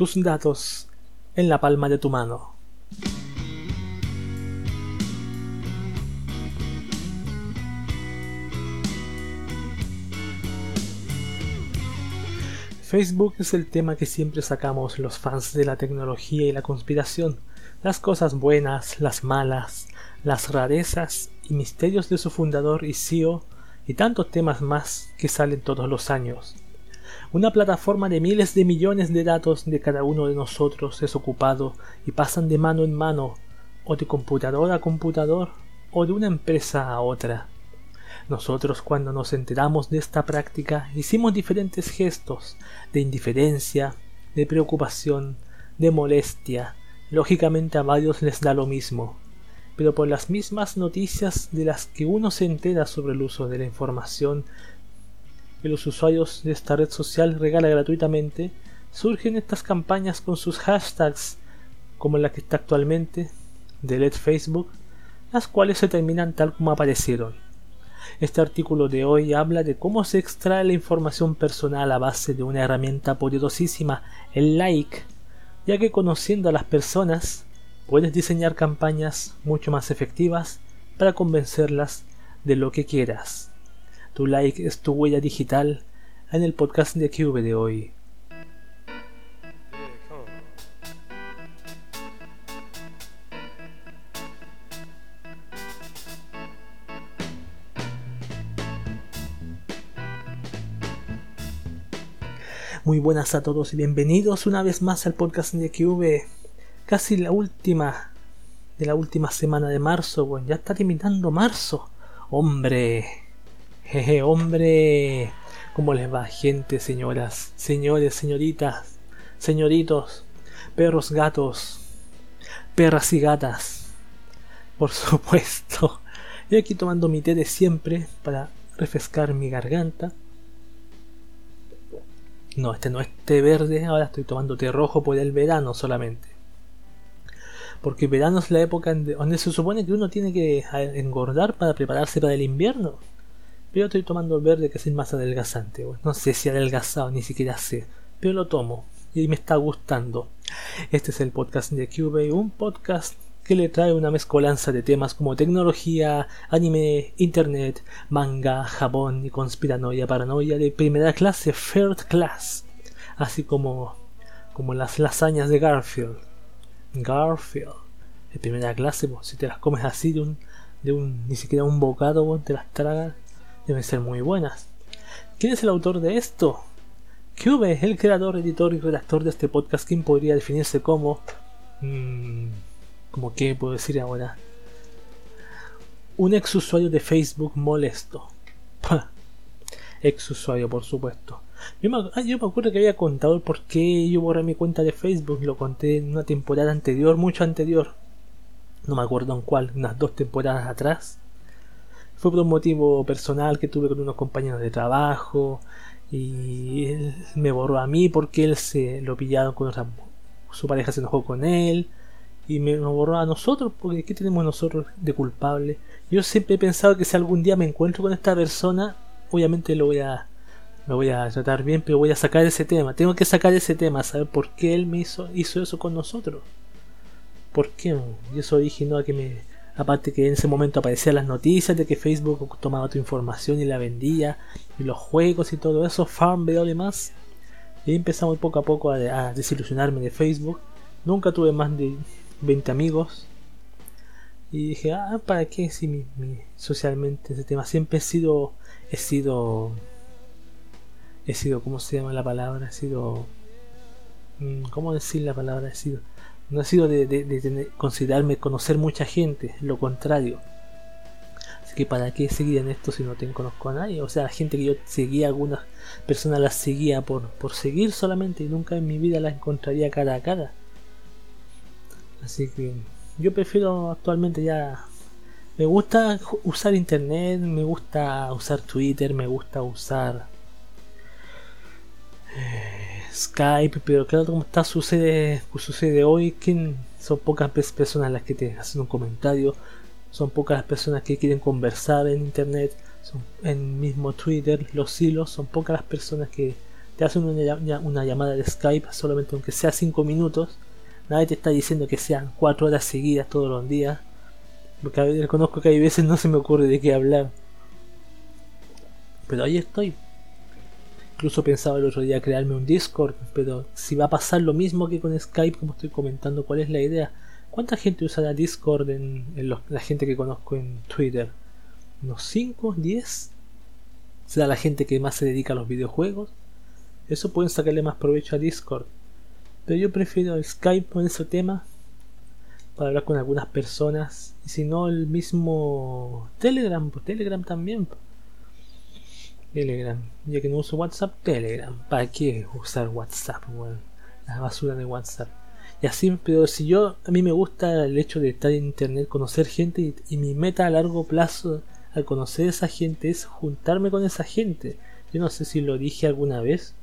tus datos en la palma de tu mano. Facebook es el tema que siempre sacamos los fans de la tecnología y la conspiración, las cosas buenas, las malas, las rarezas y misterios de su fundador y CEO y tantos temas más que salen todos los años. Una plataforma de miles de millones de datos de cada uno de nosotros es ocupado y pasan de mano en mano, o de computador a computador, o de una empresa a otra. Nosotros cuando nos enteramos de esta práctica hicimos diferentes gestos de indiferencia, de preocupación, de molestia. Lógicamente a varios les da lo mismo, pero por las mismas noticias de las que uno se entera sobre el uso de la información que los usuarios de esta red social regala gratuitamente, surgen estas campañas con sus hashtags, como la que está actualmente, Delete Facebook, las cuales se terminan tal como aparecieron. Este artículo de hoy habla de cómo se extrae la información personal a base de una herramienta poderosísima, el like, ya que conociendo a las personas puedes diseñar campañas mucho más efectivas para convencerlas de lo que quieras. Tu like es tu huella digital en el podcast de Cube de hoy. Muy buenas a todos y bienvenidos una vez más al podcast de Cube. Casi la última de la última semana de marzo, bueno, ya está terminando marzo. Hombre, Jeje, hombre. ¿Cómo les va, gente, señoras, señores, señoritas, señoritos, perros, gatos, perras y gatas? Por supuesto. Y aquí tomando mi té de siempre para refrescar mi garganta. No, este no es té verde, ahora estoy tomando té rojo por el verano solamente. Porque verano es la época donde se supone que uno tiene que engordar para prepararse para el invierno. Pero estoy tomando el verde que es el más adelgazante. No sé si adelgazado, ni siquiera sé. Pero lo tomo y me está gustando. Este es el podcast de Cube, un podcast que le trae una mezcolanza de temas como tecnología, anime, internet, manga, jabón y conspiranoia, paranoia de primera clase, third class, así como como las lasañas de Garfield. Garfield, de primera clase, si te las comes así de un, de un ni siquiera un bocado, te las tragas deben ser muy buenas. ¿Quién es el autor de esto? Cube, el creador, editor y redactor de este podcast, ¿quién podría definirse como... Mmm, ¿Cómo qué puedo decir ahora? Un ex usuario de Facebook molesto. ex usuario, por supuesto. Yo me, ah, yo me, acuerdo que había contado por qué yo borré mi cuenta de Facebook. Lo conté en una temporada anterior, mucho anterior. No me acuerdo en cuál, unas dos temporadas atrás fue por un motivo personal que tuve con unos compañeros de trabajo y él me borró a mí porque él se lo pillaron con otra su pareja se enojó con él y me borró a nosotros porque ¿qué tenemos nosotros de culpable? Yo siempre he pensado que si algún día me encuentro con esta persona, obviamente lo voy a lo voy a tratar bien, pero voy a sacar ese tema. Tengo que sacar ese tema, saber por qué él me hizo, hizo eso con nosotros. ¿Por qué? Y eso originó a que me Aparte que en ese momento aparecían las noticias de que Facebook tomaba tu información y la vendía, y los juegos y todo eso, Farmville y más. Y empezamos poco a poco a, desilusionarme de Facebook. Nunca tuve más de 20 amigos. Y dije, ah, ¿para qué si mi, socialmente ese tema? Siempre he sido, he sido, he sido, ¿cómo se llama la palabra? He sido, mm, ¿cómo decir la palabra? He sido, no ha sido de, considerarme conocer mucha gente, lo contrario. Así que para qué seguir en esto si no te conozco a nadie. O sea, la gente que yo seguía, algunas personas las seguía por, por seguir solamente y nunca en mi vida las encontraría cara a cara. Así que yo prefiero actualmente ya... Me gusta usar internet, me gusta usar Twitter, me gusta usar... Eh, Skype, pero claro, como está sucede, sucede hoy, que son pocas personas las que te hacen un comentario, son pocas las personas que quieren conversar en internet, son en mismo Twitter, los hilos, son pocas las personas que te hacen una, una llamada de Skype solamente aunque sea 5 minutos. Nadie te está diciendo que sean 4 horas seguidas todos los días. Porque reconozco que hay veces no se me ocurre de qué hablar. Pero ahí estoy. Incluso pensaba el otro día crearme un Discord, pero si va a pasar lo mismo que con Skype, como estoy comentando, ¿cuál es la idea? ¿Cuánta gente usará Discord en, la gente que conozco en Twitter? ¿Unos 5? ¿10? ¿Será la gente que más se dedica a los videojuegos? Eso pueden sacarle más provecho a Discord. Pero yo prefiero Skype con ese tema para hablar con algunas personas. Y si no, el mismo Telegram, pues Telegram también. Telegram. Ya que no uso WhatsApp, Telegram. ¿Para qué usar WhatsApp? Bueno, la basura de WhatsApp. Y así, pero si yo, a mí me gusta el hecho de estar en internet, conocer gente y, mi meta a largo plazo al conocer esa gente es juntarme con esa gente. Yo no sé si lo dije alguna vez,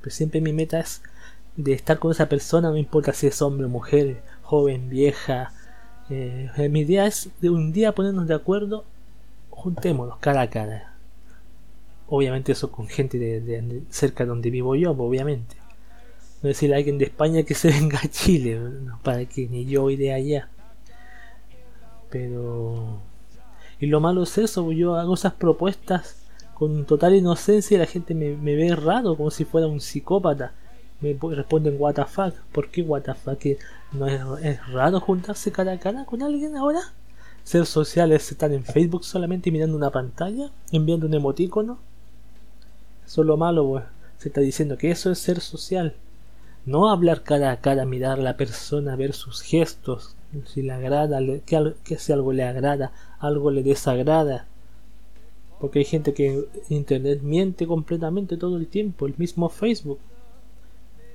pero siempre mi meta es de estar con esa persona, no importa si es hombre o mujer, joven, vieja. Eh, mi idea es de un día ponernos de acuerdo, juntémonos cara a cara Obviamente eso con gente de, cerca de donde vivo yo, obviamente. No decirle a alguien de España que se venga a Chile, para que ni yo iré allá. Pero... Y lo malo es eso, yo hago esas propuestas con total inocencia y la gente me, ve raro, como si fuera un psicópata. Me responden fuck. ¿Por qué fuck? ¿No es, raro juntarse cara a cara con alguien ahora? Ser sociales estar en Facebook solamente mirando una pantalla, enviando un emotícono eso es lo malo. Se está diciendo que eso es ser social. No hablar cara a cara, mirar a la persona, ver sus gestos, si le agrada, que, que si algo le agrada, algo le desagrada. Porque hay gente que internet miente completamente todo el tiempo, el mismo Facebook.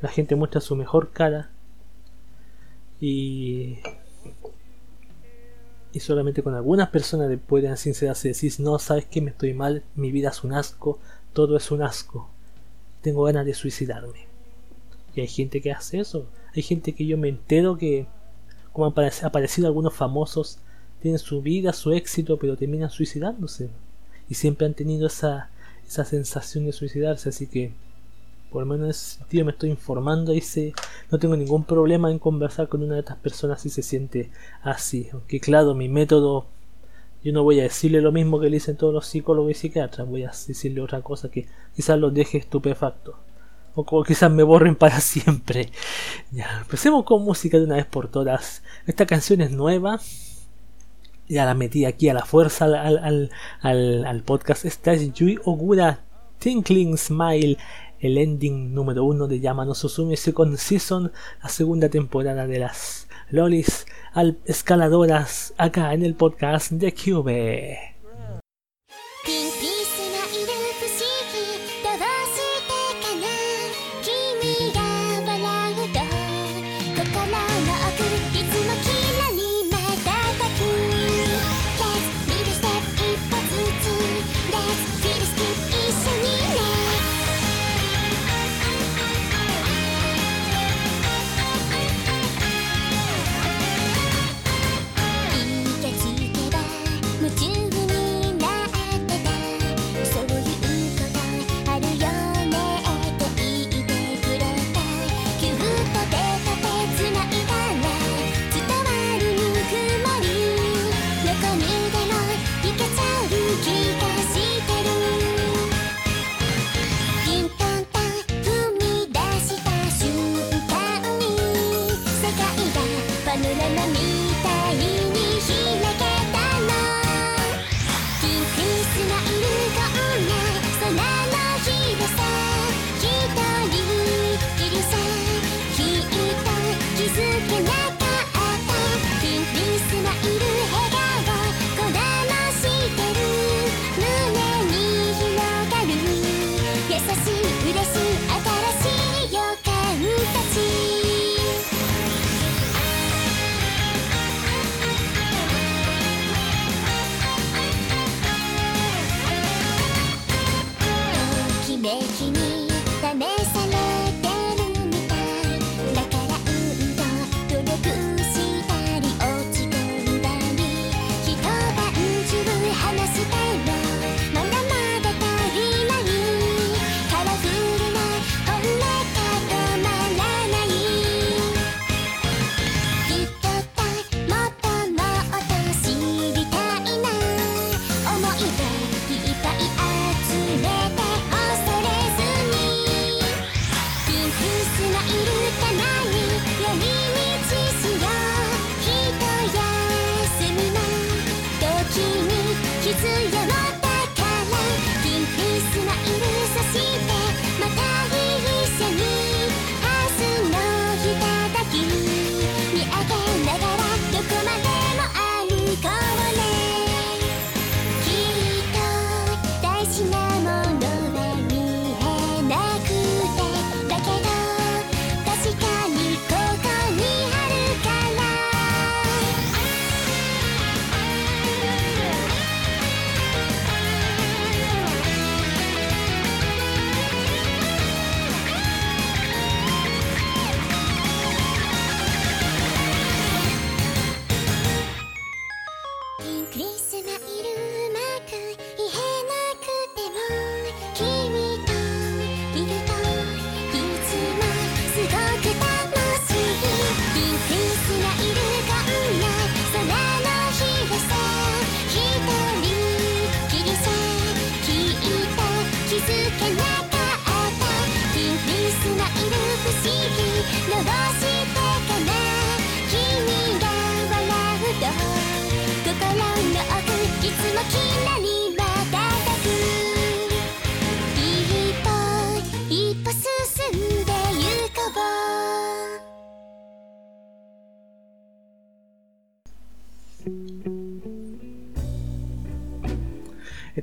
La gente muestra su mejor cara y y solamente con algunas personas pueden sincerarse decir no sabes que me estoy mal mi vida es un asco todo es un asco. Tengo ganas de suicidarme. Y hay gente que hace eso. Hay gente que yo me entero que, como han aparecido algunos famosos, tienen su vida, su éxito, pero terminan suicidándose. Y siempre han tenido esa, esa sensación de suicidarse. Así que, por lo menos en ese sentido, me estoy informando y sé, no tengo ningún problema en conversar con una de estas personas si se siente así. Aunque, claro, mi método yo no voy a decirle lo mismo que le dicen todos los psicólogos y psiquiatras, voy a decirle otra cosa que quizás los deje estupefactos. O quizás me borren para siempre. Ya, empecemos con música de una vez por todas. Esta canción es nueva. Ya la metí aquí a la fuerza al, al, al, podcast. Esta es Yui Ogura Tinkling Smile. El ending número uno de Yamano Susume Second Season. La segunda temporada de las lolis al escaladoras acá en el podcast de Cube.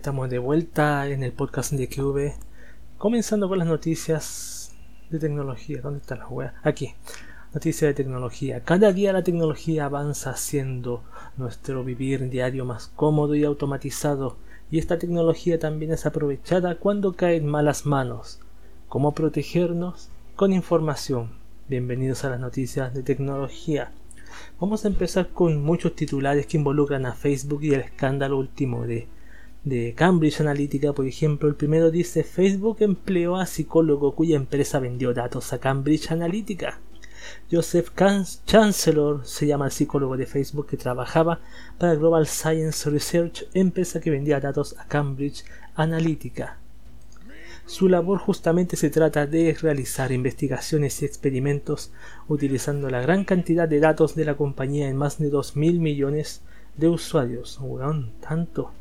Estamos de vuelta en el podcast de QV, comenzando con las noticias de tecnología. ¿Dónde están las weas? Aquí. Noticias de tecnología. Cada día la tecnología avanza haciendo nuestro vivir diario más cómodo y automatizado. Y esta tecnología también es aprovechada cuando cae en malas manos. ¿Cómo protegernos? Con información. Bienvenidos a las noticias de tecnología. Vamos a empezar con muchos titulares que involucran a Facebook y el escándalo último de de Cambridge Analytica, por ejemplo, el primero dice Facebook empleó a psicólogo cuya empresa vendió datos a Cambridge Analytica. Joseph Chancellor se llama el psicólogo de Facebook que trabajaba para Global Science Research, empresa que vendía datos a Cambridge Analytica. Su labor justamente se trata de realizar investigaciones y experimentos utilizando la gran cantidad de datos de la compañía en más de 2.000 millones de usuarios. tanto.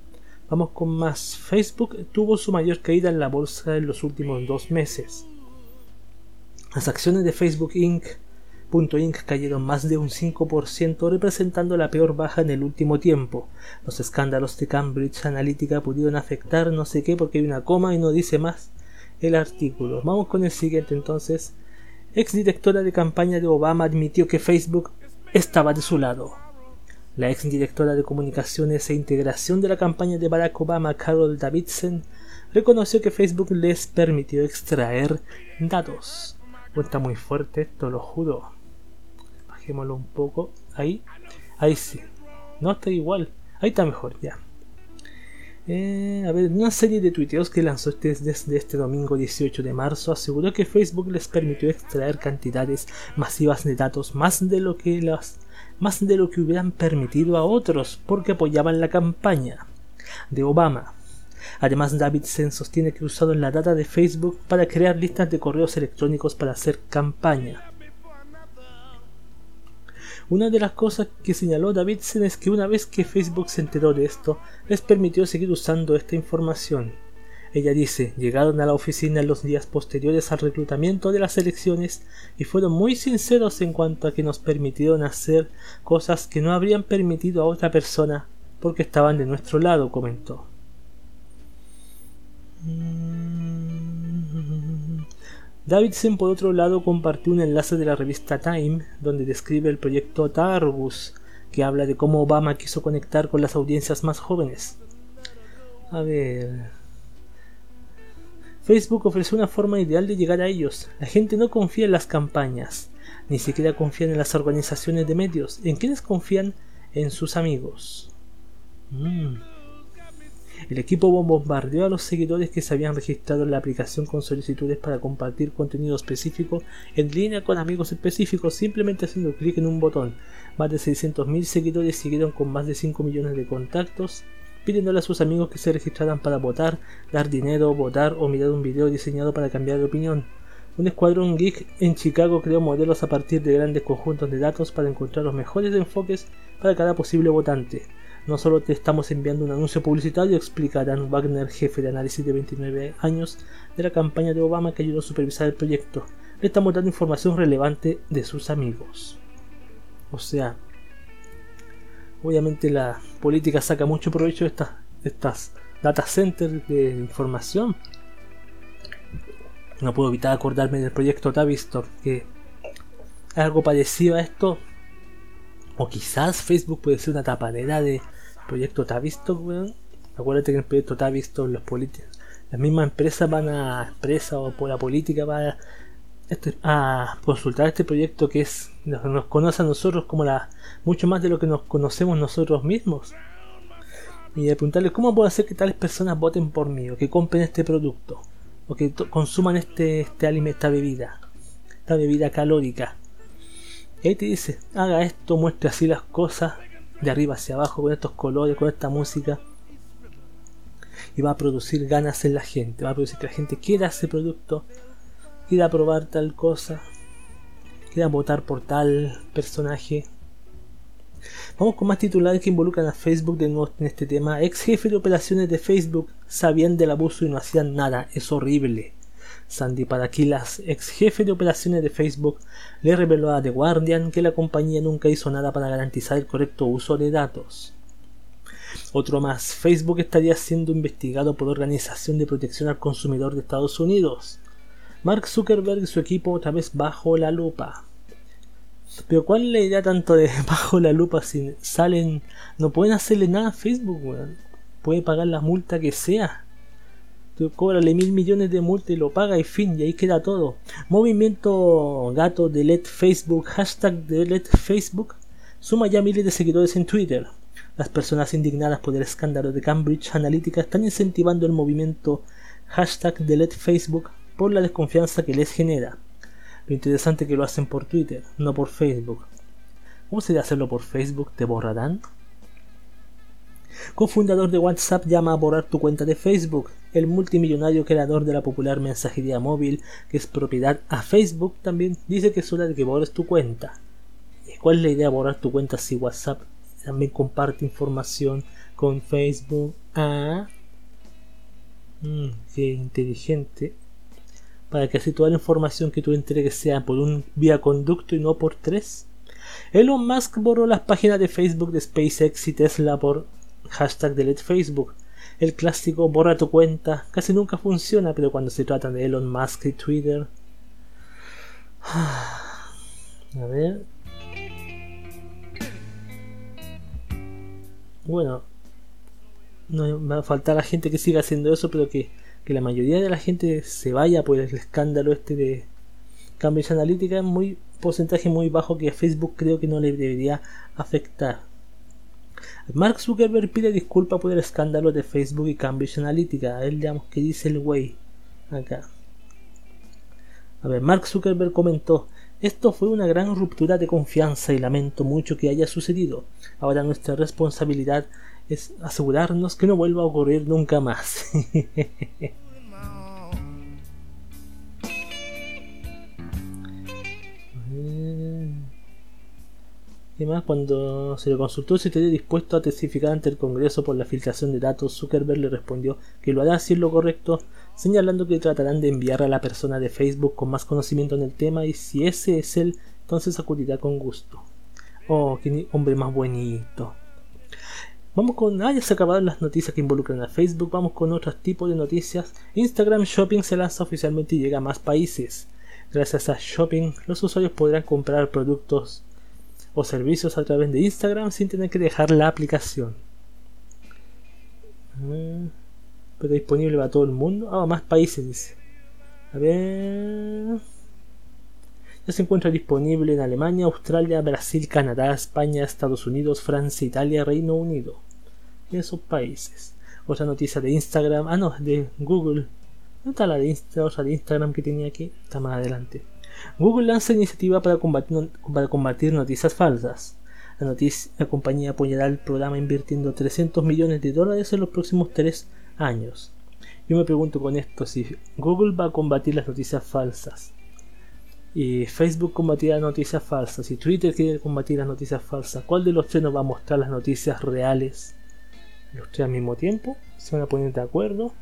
Vamos con más. Facebook tuvo su mayor caída en la bolsa en los últimos dos meses. Las acciones de Facebook Inc. Inc. cayeron más de un 5%, representando la peor baja en el último tiempo. Los escándalos de Cambridge Analytica pudieron afectar no sé qué porque hay una coma y no dice más el artículo. Vamos con el siguiente entonces. Ex directora de campaña de Obama admitió que Facebook estaba de su lado. La ex directora de comunicaciones e integración de la campaña de Barack Obama, Carol Davidson, reconoció que Facebook les permitió extraer datos. Cuenta muy fuerte esto, lo juro. Bajémoslo un poco. Ahí. Ahí sí. No está igual. Ahí está mejor, ya. Eh, a ver, una serie de tuiteos que lanzó este, desde este domingo 18 de marzo aseguró que Facebook les permitió extraer cantidades masivas de datos más de lo que las más de lo que hubieran permitido a otros porque apoyaban la campaña de Obama. Además, Davidson sostiene que usaron la data de Facebook para crear listas de correos electrónicos para hacer campaña. Una de las cosas que señaló Davidson es que una vez que Facebook se enteró de esto, les permitió seguir usando esta información. Ella dice, llegaron a la oficina los días posteriores al reclutamiento de las elecciones y fueron muy sinceros en cuanto a que nos permitieron hacer cosas que no habrían permitido a otra persona porque estaban de nuestro lado, comentó. Davidson, por otro lado, compartió un enlace de la revista Time donde describe el proyecto Targus, que habla de cómo Obama quiso conectar con las audiencias más jóvenes. A ver. Facebook ofreció una forma ideal de llegar a ellos. La gente no confía en las campañas, ni siquiera confían en las organizaciones de medios. ¿En quiénes confían? En sus amigos. Mm. El equipo bombardeó a los seguidores que se habían registrado en la aplicación con solicitudes para compartir contenido específico en línea con amigos específicos simplemente haciendo clic en un botón. Más de 600.000 seguidores siguieron con más de 5 millones de contactos pidiéndole a sus amigos que se registraran para votar, dar dinero, votar o mirar un video diseñado para cambiar de opinión. Un escuadrón geek en Chicago creó modelos a partir de grandes conjuntos de datos para encontrar los mejores enfoques para cada posible votante. No solo te estamos enviando un anuncio publicitario, explica Dan Wagner, jefe de análisis de 29 años de la campaña de Obama que ayudó a supervisar el proyecto. Le estamos dando información relevante de sus amigos. O sea, obviamente la política saca mucho provecho de estas, estas data centers de información. No puedo evitar acordarme del proyecto Tavistor, que es algo parecido a esto. O quizás Facebook puede ser una tapadera de proyecto Tavistor, weón. Acuérdate que en el proyecto Tavistor los políticos, las mismas empresas van a empresas o por la política van este, a consultar este proyecto que es nos, conoce a nosotros como la mucho más de lo que nos conocemos nosotros mismos. Y a preguntarles cómo puedo hacer que tales personas voten por mí o que compren este producto o que consuman este este alimento esta bebida esta bebida calórica y ahí te dice haga esto muestre así las cosas de arriba hacia abajo con estos colores con esta música. Y va a producir ganas en la gente va a producir que la gente quiera ese producto quiera probar tal cosa, quiera votar por tal personaje. Vamos con más titulares que involucran a Facebook de nuevo en este tema. Ex jefe de operaciones de Facebook sabían del abuso y no hacían nada. Es horrible. Sandy Paraquilas, ex jefe de operaciones de Facebook, le reveló a The Guardian que la compañía nunca hizo nada para garantizar el correcto uso de datos. Otro más, Facebook estaría siendo investigado por Organización de Protección al Consumidor de Estados Unidos. Mark Zuckerberg y su equipo otra vez bajo la lupa. Pero ¿cuál es la idea tanto de bajo la lupa si salen... No pueden hacerle nada a Facebook, Puede pagar la multa que sea. Tú cóbrale mil millones de multa y lo paga y fin, y ahí queda todo. Movimiento gato delete Facebook, hashtag delete Facebook, suma ya miles de seguidores en Twitter. Las personas indignadas por el escándalo de Cambridge Analytica están incentivando el movimiento hashtag delete Facebook por la desconfianza que les genera. Lo interesante es que lo hacen por Twitter, no por Facebook. ¿Cómo sería hacerlo por Facebook? ¿Te borrarán? Cofundador de WhatsApp llama a borrar tu cuenta de Facebook. El multimillonario creador de la popular mensajería móvil, que es propiedad a Facebook, también dice que es hora de que borres tu cuenta. ¿Cuál es la idea de borrar tu cuenta si WhatsApp también comparte información con Facebook? Ah, mm, qué inteligente. Para que así toda la información que tú entregues sea por un vía conducto y no por tres. Elon Musk borró las páginas de Facebook de SpaceX y Tesla por hashtag delete Facebook. El clásico borra tu cuenta casi nunca funciona, pero cuando se trata de Elon Musk y Twitter. A ver. Bueno, no va a faltar la gente que siga haciendo eso, pero que, que la mayoría de la gente se vaya por el escándalo este de Cambridge Analytica es muy porcentaje muy bajo que Facebook creo que no le debería afectar. Mark Zuckerberg pide disculpas por el escándalo de Facebook y Cambridge Analytica. Él, digamos, que dice el güey acá. A ver, Mark Zuckerberg comentó: Esto fue una gran ruptura de confianza y lamento mucho que haya sucedido. Ahora nuestra responsabilidad es asegurarnos que no vuelva a ocurrir nunca más. Además, cuando se le consultó si estaría dispuesto a testificar ante el Congreso por la filtración de datos, Zuckerberg le respondió que lo hará si es lo correcto, señalando que tratarán de enviar a la persona de Facebook con más conocimiento en el tema y si ese es él, entonces acudirá con gusto. Oh, qué hombre más bonito. Vamos con. Ah, ya se acabaron las noticias que involucran a Facebook. Vamos con otros tipos de noticias. Instagram Shopping se lanza oficialmente y llega a más países. Gracias a Shopping, los usuarios podrán comprar productos o servicios a través de Instagram sin tener que dejar la aplicación. Ah, pero disponible para todo el mundo. Ah, más países. A ver. Se encuentra disponible en Alemania, Australia, Brasil, Canadá, España, Estados Unidos, Francia, Italia, Reino Unido. En esos países. Otra noticia de Instagram. Ah, no, de Google. ¿Dónde está la de, Insta, de Instagram que tenía aquí? Está más adelante. Google lanza iniciativa para combatir, noticias falsas. La, noticia, la compañía apoyará el programa invirtiendo 300 millones de dólares en los próximos tres años. Yo me pregunto con esto si Google va a combatir las noticias falsas y Facebook combatirá las noticias falsas y Twitter quiere combatir las noticias falsas. ¿Cuál de los tres nos va a mostrar las noticias reales? ¿Los tres al mismo tiempo? ¿Se van a poner de acuerdo?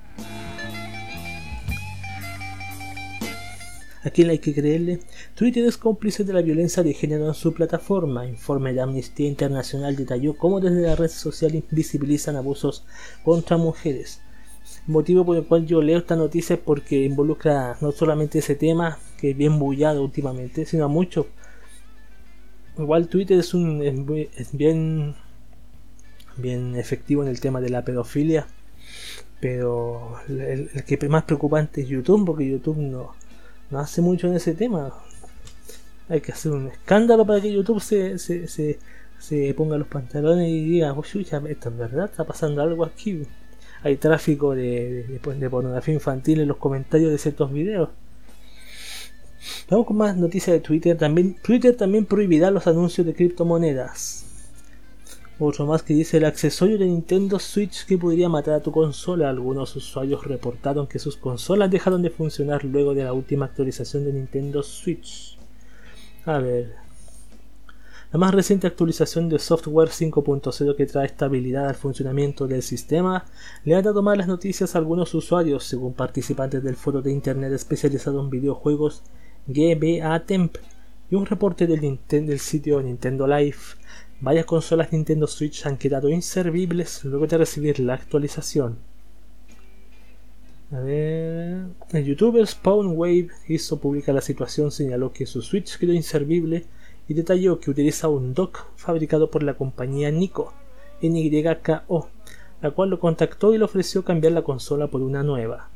¿A quién hay que creerle? Twitter es cómplice de la violencia de género en su plataforma. Informe de Amnistía Internacional detalló cómo desde la red social invisibilizan abusos contra mujeres. Motivo por el cual yo leo esta noticia es porque involucra no solamente ese tema, que es bien bullado últimamente, sino a muchos. Igual Twitter es, un, es bien, bien efectivo en el tema de la pedofilia, pero el, que más preocupante es YouTube, porque YouTube no, no hace mucho en ese tema. Hay que hacer un escándalo para que YouTube se, se, se, ponga los pantalones y diga, oh, esto es verdad, está pasando algo aquí. Hay tráfico de, de, de, pornografía infantil en los comentarios de ciertos videos. Vamos con más noticias de Twitter. También, Twitter también prohibirá los anuncios de criptomonedas. Otro más que dice el accesorio de Nintendo Switch que podría matar a tu consola. Algunos usuarios reportaron que sus consolas dejaron de funcionar luego de la última actualización de Nintendo Switch. A ver. La más reciente actualización de software 5.0 que trae estabilidad al funcionamiento del sistema le ha dado malas noticias a algunos usuarios, según participantes del foro de internet especializado en videojuegos GBA Temp y un reporte del, sitio Nintendo Live. Varias consolas Nintendo Switch han quedado inservibles luego de recibir la actualización. A ver. El youtuber Spawnwave hizo pública la situación, señaló que su Switch quedó inservible y detalló que utiliza un dock fabricado por la compañía Nico, NYKO, la cual lo contactó y le ofreció cambiar la consola por una nueva.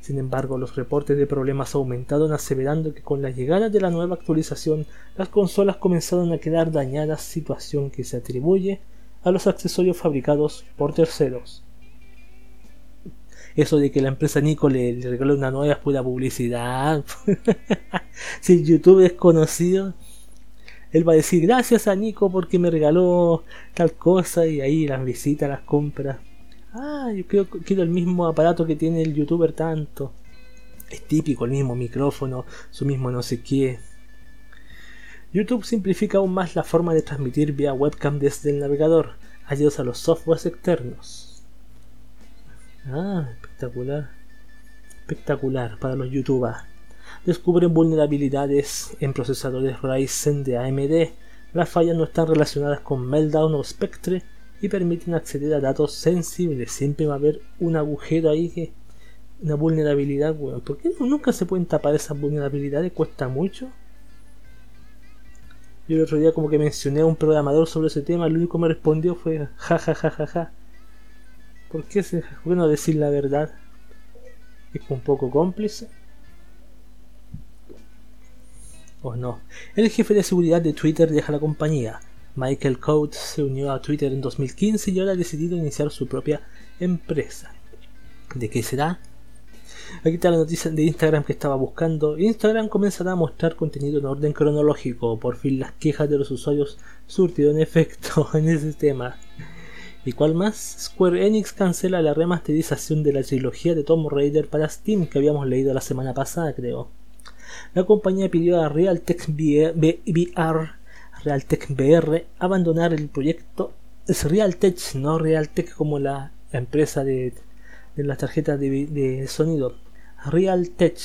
Sin embargo, los reportes de problemas aumentaron aseverando que con la llegada de la nueva actualización las consolas comenzaron a quedar dañadas, situación que se atribuye a los accesorios fabricados por terceros. Eso de que la empresa Nico le, regaló una nueva es pura publicidad. si YouTube es conocido, él va a decir gracias a Nico porque me regaló tal cosa y ahí las visitas, las compras. Ah, yo quiero el mismo aparato que tiene el youtuber tanto. Es típico, el mismo micrófono, su mismo no sé qué. YouTube simplifica aún más la forma de transmitir vía webcam desde el navegador, adiós a los softwares externos. Ah, espectacular. Espectacular para los youtubers. Descubren vulnerabilidades en procesadores Ryzen de AMD. Las fallas no están relacionadas con Meltdown o Spectre y permiten acceder a datos sensibles. Siempre va a haber un agujero ahí. Una vulnerabilidad, bueno. ¿Por qué nunca se pueden tapar esas vulnerabilidades? Cuesta mucho. Yo el otro día como que mencioné a un programador sobre ese tema, el único que me respondió fue ja ja ja ja ja. ¿Por qué se bueno decir la verdad? Es un poco cómplice. ¿O no? El jefe de seguridad de Twitter deja la compañía. Michael Coates se unió a Twitter en 2015 y ahora ha decidido iniciar su propia empresa. ¿De qué será? Aquí está la noticia de Instagram que estaba buscando. Instagram comenzará a mostrar contenido en orden cronológico. Por fin las quejas de los usuarios surtieron efecto en ese tema. ¿Y cuál más? Square Enix cancela la remasterización de la trilogía de Tomb Raider para Steam que habíamos leído la semana pasada, creo. La compañía pidió a Realtek VR Realtek VR abandonar el proyecto. Es Realtek, no Realtek como la, empresa de, de las tarjetas de, sonido. Realtek.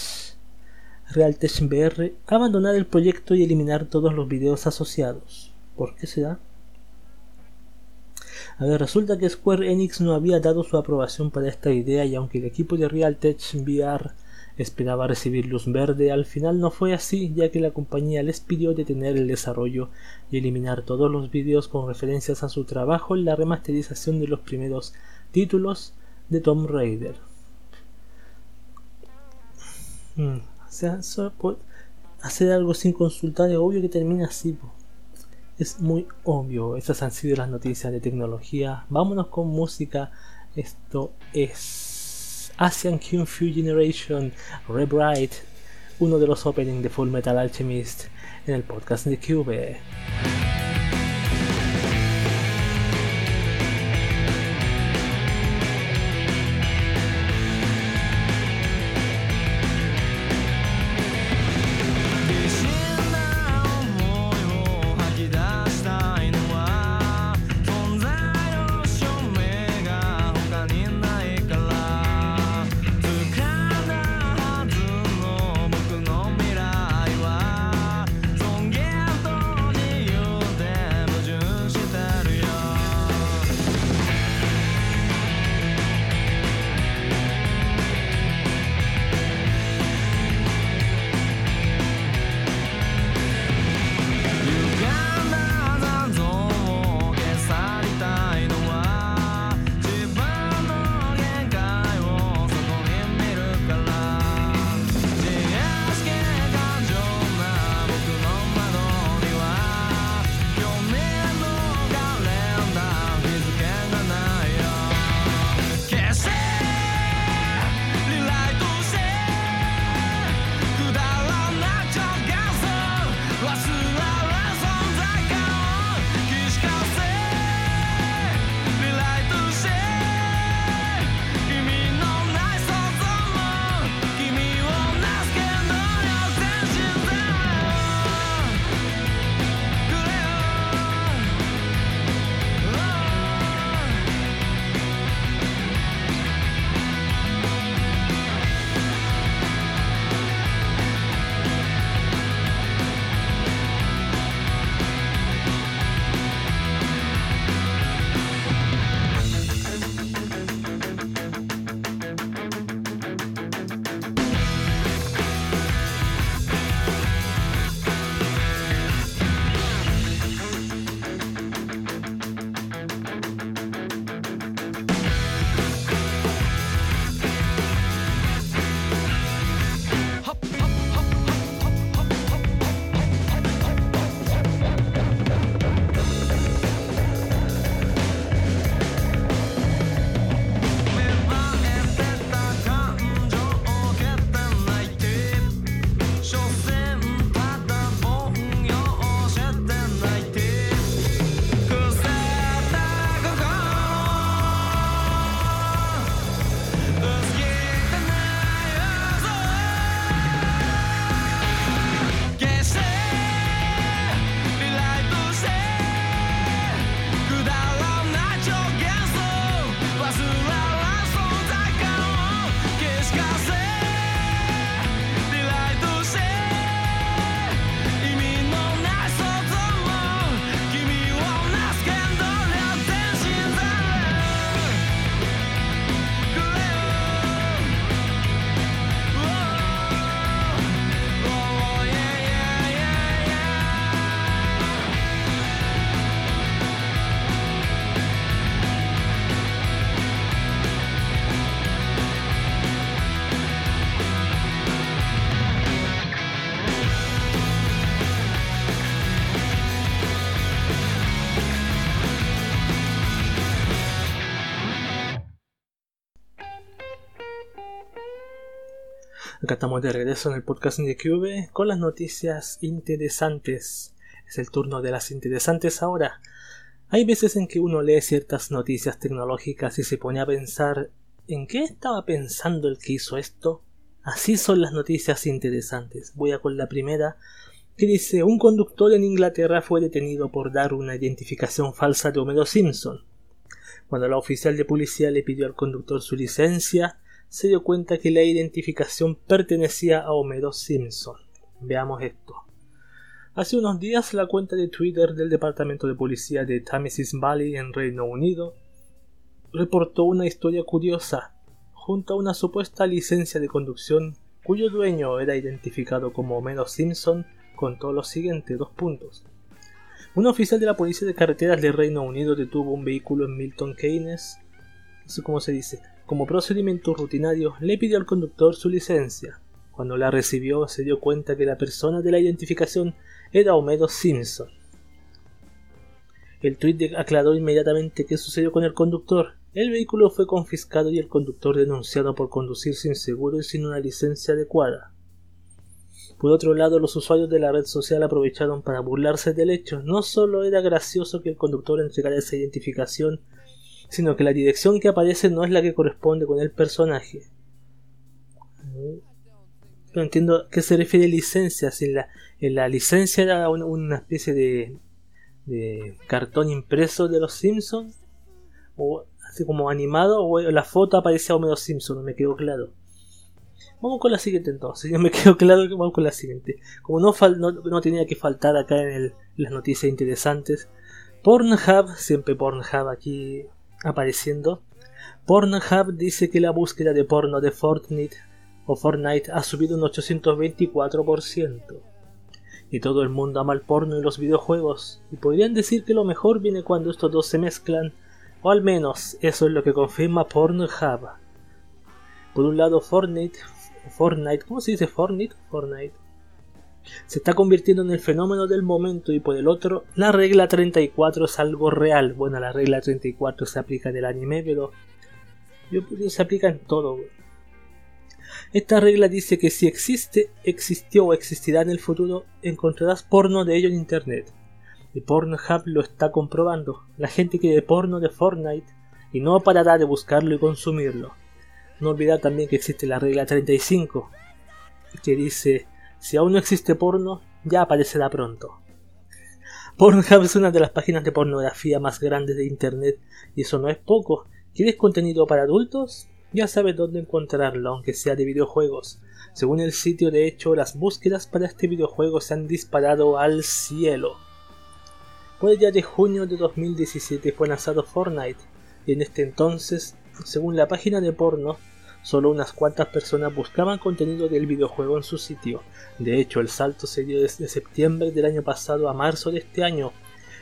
Realtek VR abandonar el proyecto y eliminar todos los videos asociados. ¿Por qué se da? A ver, resulta que Square Enix no había dado su aprobación para esta idea y aunque el equipo de Realtek VR esperaba recibir luz verde, al final no fue así, ya que la compañía les pidió detener el desarrollo y eliminar todos los vídeos con referencias a su trabajo en la remasterización de los primeros títulos de Tomb Raider. Hmm, o sea, hacer algo sin consultar es obvio que termina así. Es muy obvio. Estas han sido las noticias de tecnología. Vámonos con música. Esto es Asian Kung Fu Generation Rebright, uno de los openings de Full Metal Alchemist en el podcast de Cube. Acá estamos de regreso en el podcast de Cube con las noticias interesantes. Es el turno de las interesantes ahora. Hay veces en que uno lee ciertas noticias tecnológicas y se pone a pensar ¿en qué estaba pensando el que hizo esto? Así son las noticias interesantes. Voy a con la primera que dice un conductor en Inglaterra fue detenido por dar una identificación falsa de Homero Simpson. Cuando la oficial de policía le pidió al conductor su licencia, se dio cuenta que la identificación pertenecía a Homero Simpson. Veamos esto. Hace unos días la cuenta de Twitter del Departamento de Policía de Thamesis Valley en Reino Unido reportó una historia curiosa junto a una supuesta licencia de conducción cuyo dueño era identificado como Homero Simpson contó lo siguiente, dos puntos. Un oficial de la Policía de Carreteras del Reino Unido detuvo un vehículo en Milton Keynes, eso como se dice, como procedimiento rutinario, le pidió al conductor su licencia. Cuando la recibió, se dio cuenta que la persona de la identificación era Homero Simpson. El tuit aclaró inmediatamente qué sucedió con el conductor. El vehículo fue confiscado y el conductor denunciado por conducir sin seguro y sin una licencia adecuada. Por otro lado, los usuarios de la red social aprovecharon para burlarse del hecho. No solo era gracioso que el conductor entregara esa identificación sino que la dirección que aparece no es la que corresponde con el personaje. No entiendo a qué se refiere licencia. Si la, en la licencia era una, especie de, de cartón impreso de los Simpsons, o así como animado, o la foto aparecía Homero Simpson, no me quedó claro. Vamos con la siguiente entonces, ya me quedó claro que vamos con la siguiente. Como no, no, tenía que faltar acá en las noticias interesantes, Pornhub, siempre Pornhub aquí apareciendo, Pornhub dice que la búsqueda de porno de Fortnite o Fortnite ha subido un 824%. Y todo el mundo ama el porno y los videojuegos, y podrían decir que lo mejor viene cuando estos dos se mezclan, o al menos eso es lo que confirma Pornhub. Por un lado Fortnite, Fortnite, ¿cómo se dice Fortnite? Fortnite se está convirtiendo en el fenómeno del momento y por el otro, la regla 34 es algo real. Bueno, la regla 34 se aplica en el anime, pero yo se aplica en todo. Esta regla dice que si existe, existió o existirá en el futuro, encontrarás porno de ello en internet. Y Pornhub lo está comprobando. La gente quiere porno de Fortnite y no parará de buscarlo y consumirlo. No olvidar también que existe la regla 35, que dice si aún no existe porno, ya aparecerá pronto. Pornhub es una de las páginas de pornografía más grandes de Internet y eso no es poco. ¿Quieres contenido para adultos? Ya sabes dónde encontrarlo, aunque sea de videojuegos. Según el sitio, de hecho, las búsquedas para este videojuego se han disparado al cielo. Por el día de junio de 2017 fue lanzado Fortnite, y en este entonces, según la página de porno, Solo unas cuantas personas buscaban contenido del videojuego en su sitio. De hecho, el salto se dio desde septiembre del año pasado a marzo de este año,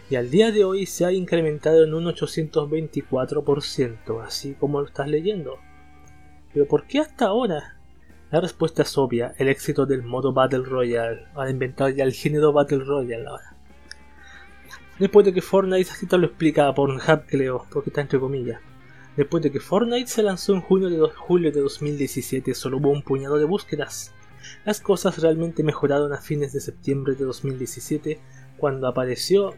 y al día de hoy se ha incrementado en un 824%, así como lo estás leyendo. Pero ¿por qué hasta ahora? La respuesta es obvia, el éxito del modo Battle Royale. Han inventado ya el género Battle Royale ahora. Después de que Fortnite, así te lo explica Pornhub, creo, porque está entre comillas. Después de que Fortnite se lanzó en junio de julio de 2017, solo hubo un puñado de búsquedas. Las cosas realmente mejoraron a fines de septiembre de 2017, cuando apareció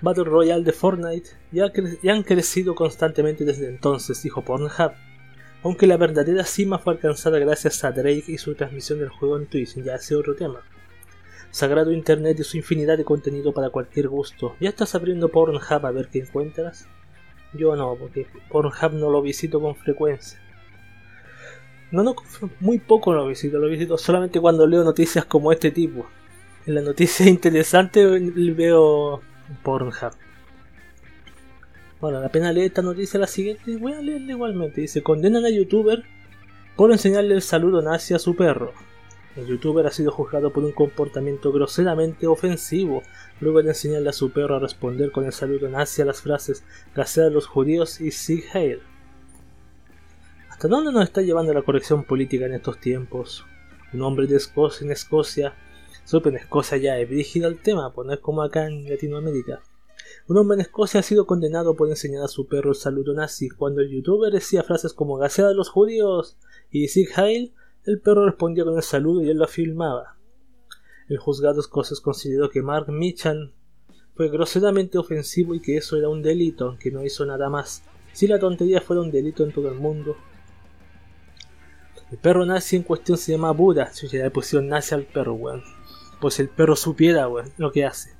Battle Royale de Fortnite, y, han crecido constantemente desde entonces, dijo Pornhub. Aunque la verdadera cima fue alcanzada gracias a Drake y su transmisión del juego en Twitch, ya ese otro tema. Sagrado Internet y su infinidad de contenido para cualquier gusto. ¿Ya estás abriendo Pornhub a ver qué encuentras? Yo no, porque Pornhub no lo visito con frecuencia. No, no, muy poco lo visito, lo visito solamente cuando leo noticias como este tipo. En las noticias interesantes veo Pornhub. Bueno, la pena leer esta noticia la siguiente, voy a leerla igualmente. Dice, condenan a youtuber por enseñarle el saludo nazi a su perro. El youtuber ha sido juzgado por un comportamiento groseramente ofensivo, luego de enseñarle a su perro a responder con el saludo nazi a las frases Gasear a los judíos y Sig Heil. ¿Hasta dónde nos está llevando la corrección política en estos tiempos? Un hombre de Escocia en Escocia, supe en Escocia ya es brígido el tema, pues no es como acá en Latinoamérica. Un hombre en Escocia ha sido condenado por enseñar a su perro el saludo nazi cuando el youtuber decía frases como Gasear a los judíos y Sig Heil El perro respondía con el saludo y él lo filmaba. El juzgado Escoces consideró que Mark Michan fue groseramente ofensivo y que eso era un delito, aunque no hizo nada más. Si la tontería fuera un delito en todo el mundo. El perro nazi en cuestión se llama Buda. Si ya le pusieron nazi al perro, weón. Pues el perro supiera, weón, lo que hace.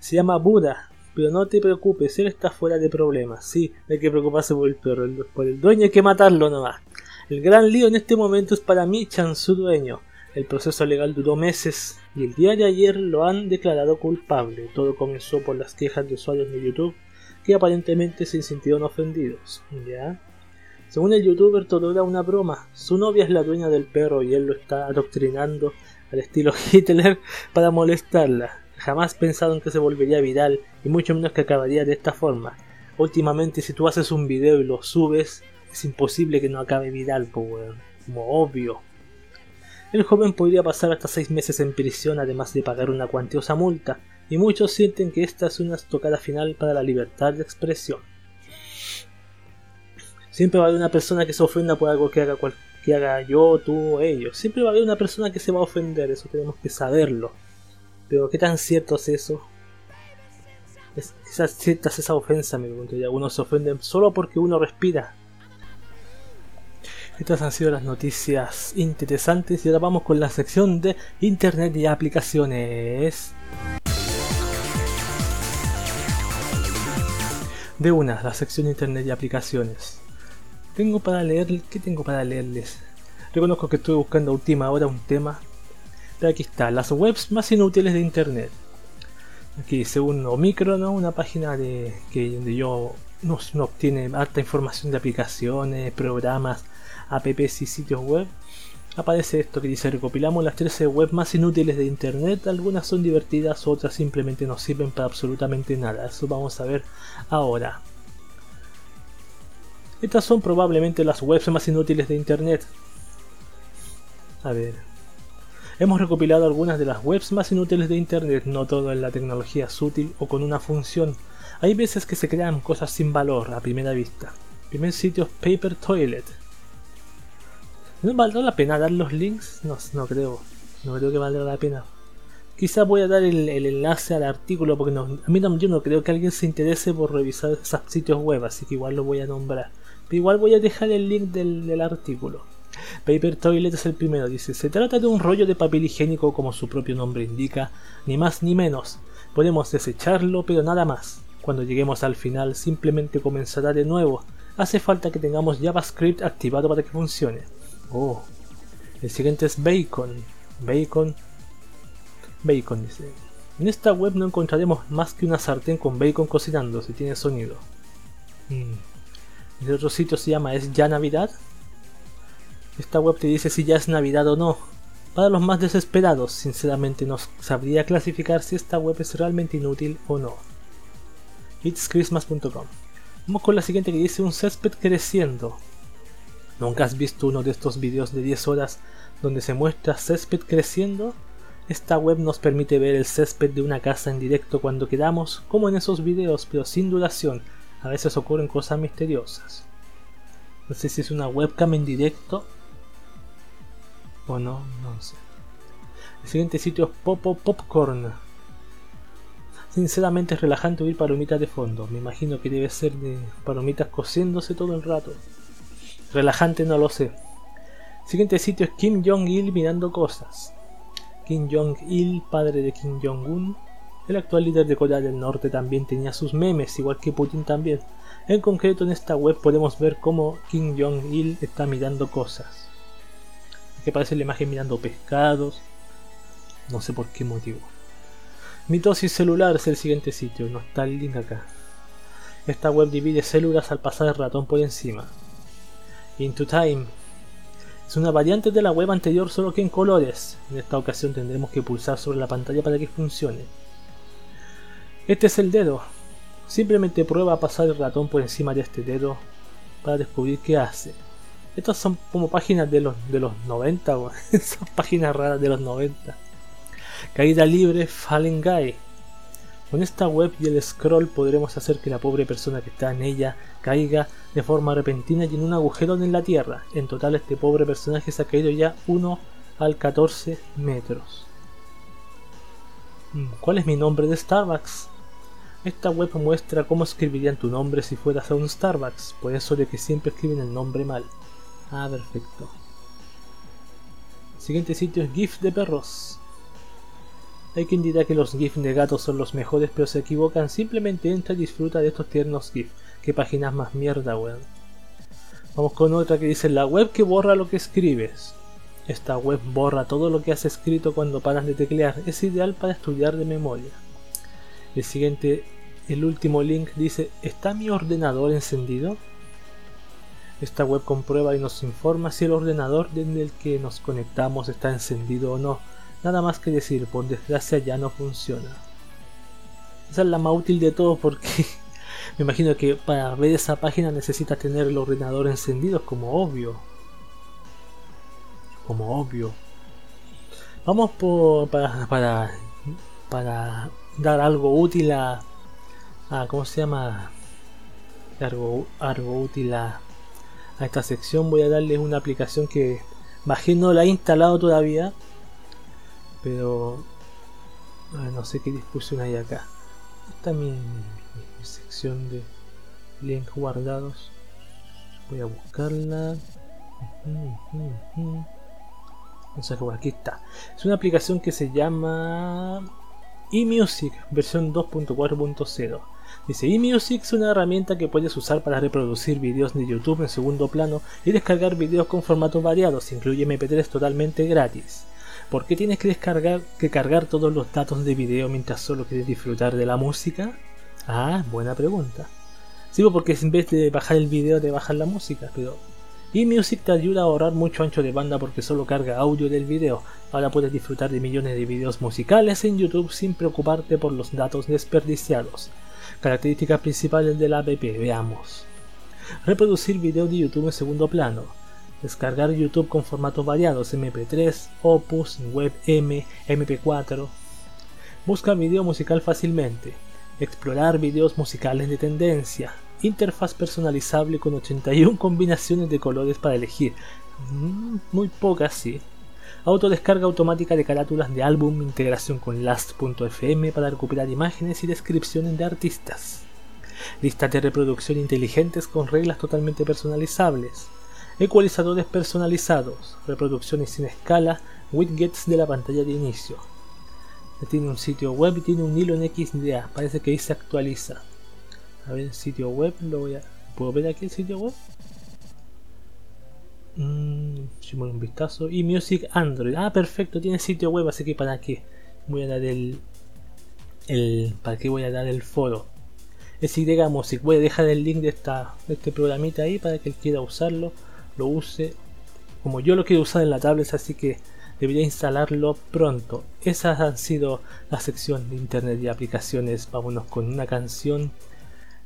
Se llama Buda, pero no te preocupes, él está fuera de problemas. Sí, hay que preocuparse por el perro. Por el dueño hay que matarlo nomás. El gran lío en este momento es para Michan, su dueño. El proceso legal duró meses y el día de ayer lo han declarado culpable. Todo comenzó por las quejas de usuarios de YouTube que aparentemente se sintieron ofendidos. ¿Ya? Según el youtuber, todo era una broma. Su novia es la dueña del perro y él lo está adoctrinando al estilo Hitler para molestarla. Jamás pensaron que se volvería viral y mucho menos que acabaría de esta forma. Últimamente, si tú haces un video y lo subes, es imposible que no acabe viral, como obvio. El joven podría pasar hasta seis meses en prisión además de pagar una cuantiosa multa, y muchos sienten que esta es una estocada final para la libertad de expresión. Siempre va a haber una persona que se ofenda por algo que haga, que haga yo, tú o ellos. Siempre va a haber una persona que se va a ofender, eso tenemos que saberlo. Pero ¿qué tan cierto es eso? Es, quizás cierta es esa ofensa, me pregunto. Y algunos se ofenden solo porque uno respira. Estas han sido las noticias interesantes y ahora vamos con la sección de Internet y aplicaciones. De una, la sección Internet y aplicaciones. Tengo para leer, ¿qué tengo para leerles? Reconozco que estuve buscando a última hora un tema, pero aquí está, las webs más inútiles de Internet. Aquí, según Omicron, una página de que donde yo no, no obtiene harta información de aplicaciones, programas, apps y sitios web, aparece esto que dice recopilamos las 13 web más inútiles de internet, algunas son divertidas, otras simplemente no sirven para absolutamente nada, eso vamos a ver ahora. Estas son probablemente las webs más inútiles de internet. A ver. Hemos recopilado algunas de las webs más inútiles de internet, no todo en la tecnología es útil o con una función. Hay veces que se crean cosas sin valor a primera vista. Primer sitio Paper Toilet, ¿No valdrá la pena dar los links? No, no creo. No creo que valga la pena. Quizás voy a dar el, enlace al artículo porque no, a mí no, yo no creo que alguien se interese por revisar esos sitios web, así que igual lo voy a nombrar. Pero igual voy a dejar el link del, del artículo. Paper Toilet es el primero, dice, se trata de un rollo de papel higiénico como su propio nombre indica, ni más ni menos. Podemos desecharlo, pero nada más. Cuando lleguemos al final simplemente comenzará de nuevo. Hace falta que tengamos JavaScript activado para que funcione. Oh. El siguiente es Bacon. Bacon. Bacon dice. En esta web no encontraremos más que una sartén con bacon cocinando si tiene sonido. Mm. El otro sitio se llama ¿Es ya Navidad? Esta web te dice si ya es Navidad o no. Para los más desesperados, sinceramente no sabría clasificar si esta web es realmente inútil o no. itschristmas.com Vamos con la siguiente que dice un césped creciendo. ¿Nunca has visto uno de estos vídeos de 10 horas donde se muestra césped creciendo? Esta web nos permite ver el césped de una casa en directo cuando quedamos, como en esos vídeos, pero sin duración. A veces ocurren cosas misteriosas. No sé si es una webcam en directo o no, no sé. El siguiente sitio es Popo Popcorn. Sinceramente es relajante oír palomitas de fondo. Me imagino que debe ser de palomitas cociéndose todo el rato. Relajante no lo sé. Siguiente sitio es Kim Jong-il mirando cosas. Kim Jong-il, padre de Kim Jong-un, el actual líder de Corea del Norte también tenía sus memes, igual que Putin también. En concreto en esta web podemos ver cómo Kim Jong-il está mirando cosas. Que parece la imagen mirando pescados. No sé por qué motivo. Mitosis celular es el siguiente sitio, no está el link acá. Esta web divide células al pasar el ratón por encima. Into Time. Es una variante de la web anterior solo que en colores. En esta ocasión tendremos que pulsar sobre la pantalla para que funcione. Este es el dedo. Simplemente prueba a pasar el ratón por encima de este dedo para descubrir qué hace. Estas son como páginas de los, de los 90, son páginas raras de los 90. Caída libre, Fallen Guy. Con esta web y el scroll podremos hacer que la pobre persona que está en ella caiga de forma repentina y en un agujero en la tierra. En total este pobre personaje se ha caído ya 1 al 14 metros. Mm, ¿Cuál es mi nombre de Starbucks? Esta web muestra cómo escribirían tu nombre si fueras a un Starbucks, por eso de que siempre escriben el nombre mal. Ah, perfecto. Siguiente sitio es GIF de perros. Hay quien dirá que los GIF de gatos son los mejores, pero se equivocan. Simplemente entra y disfruta de estos tiernos GIF. Qué páginas más mierda, weón. Vamos con otra que dice la web que borra lo que escribes. Esta web borra todo lo que has escrito cuando paras de teclear. Es ideal para estudiar de memoria. El siguiente, el último link dice, ¿está mi ordenador encendido? Esta web comprueba y nos informa si el ordenador en el que nos conectamos está encendido o no Nada más que decir, por desgracia ya no funciona. Esa es la más útil de todo porque me imagino que para ver esa página necesitas tener el ordenador encendido, como obvio. Como obvio. Vamos por, para, para, para dar algo útil a, a ¿cómo se llama? Algo, algo útil a, a esta sección. Voy a darles una aplicación que bajé, no la he instalado todavía pero no sé qué discusión hay acá. Mi, sección de links guardados. Voy a buscarla. aquí está. Es una aplicación que se llama eMusic, versión 2.4.0. Dice, eMusic es una herramienta que puedes usar para reproducir vídeos de YouTube en segundo plano y descargar vídeos con formatos variados. Incluye MP3 totalmente gratis. ¿Por qué tienes que descargar que cargar todos los datos de video mientras solo quieres disfrutar de la música? Ah, buena pregunta. Sí, pues, porque en vez de bajar el video te bajas la música, pero eMusic te ayuda a ahorrar mucho ancho de banda porque solo carga audio del video. Ahora puedes disfrutar de millones de videos musicales en YouTube sin preocuparte por los datos desperdiciados. Características principales de la app, veamos. Reproducir videos de YouTube en segundo plano descargar YouTube con formatos variados, MP3, Opus, WebM, MP4. Busca video musical fácilmente. Explorar videos musicales de tendencia. Interfaz personalizable con 81 combinaciones de colores para elegir. Mm, muy pocas, sí. Autodescarga automática de carátulas de álbum, integración con Last.fm para recuperar imágenes y descripciones de artistas. Listas de reproducción inteligentes con reglas totalmente personalizables ecualizadores personalizados, reproducciones sin escala, widgets de la pantalla de inicio. Tiene un sitio web y tiene un hilo en XDA, parece que ahí se actualiza. A ver, el sitio web, lo voy a... ¿Puedo ver aquí el sitio web? Si un vistazo. Y Music Android. Ah, perfecto, tiene sitio web, así que para qué voy a dar el... el ¿Para qué voy a dar el foro? Es Y Music. Voy a dejar el link de, esta, de este programita ahí para que él quiera usarlo lo use como yo lo quiero usar en la tablet, así que debería instalarlo pronto. Esas han sido la sección de internet y aplicaciones. Vámonos con una canción.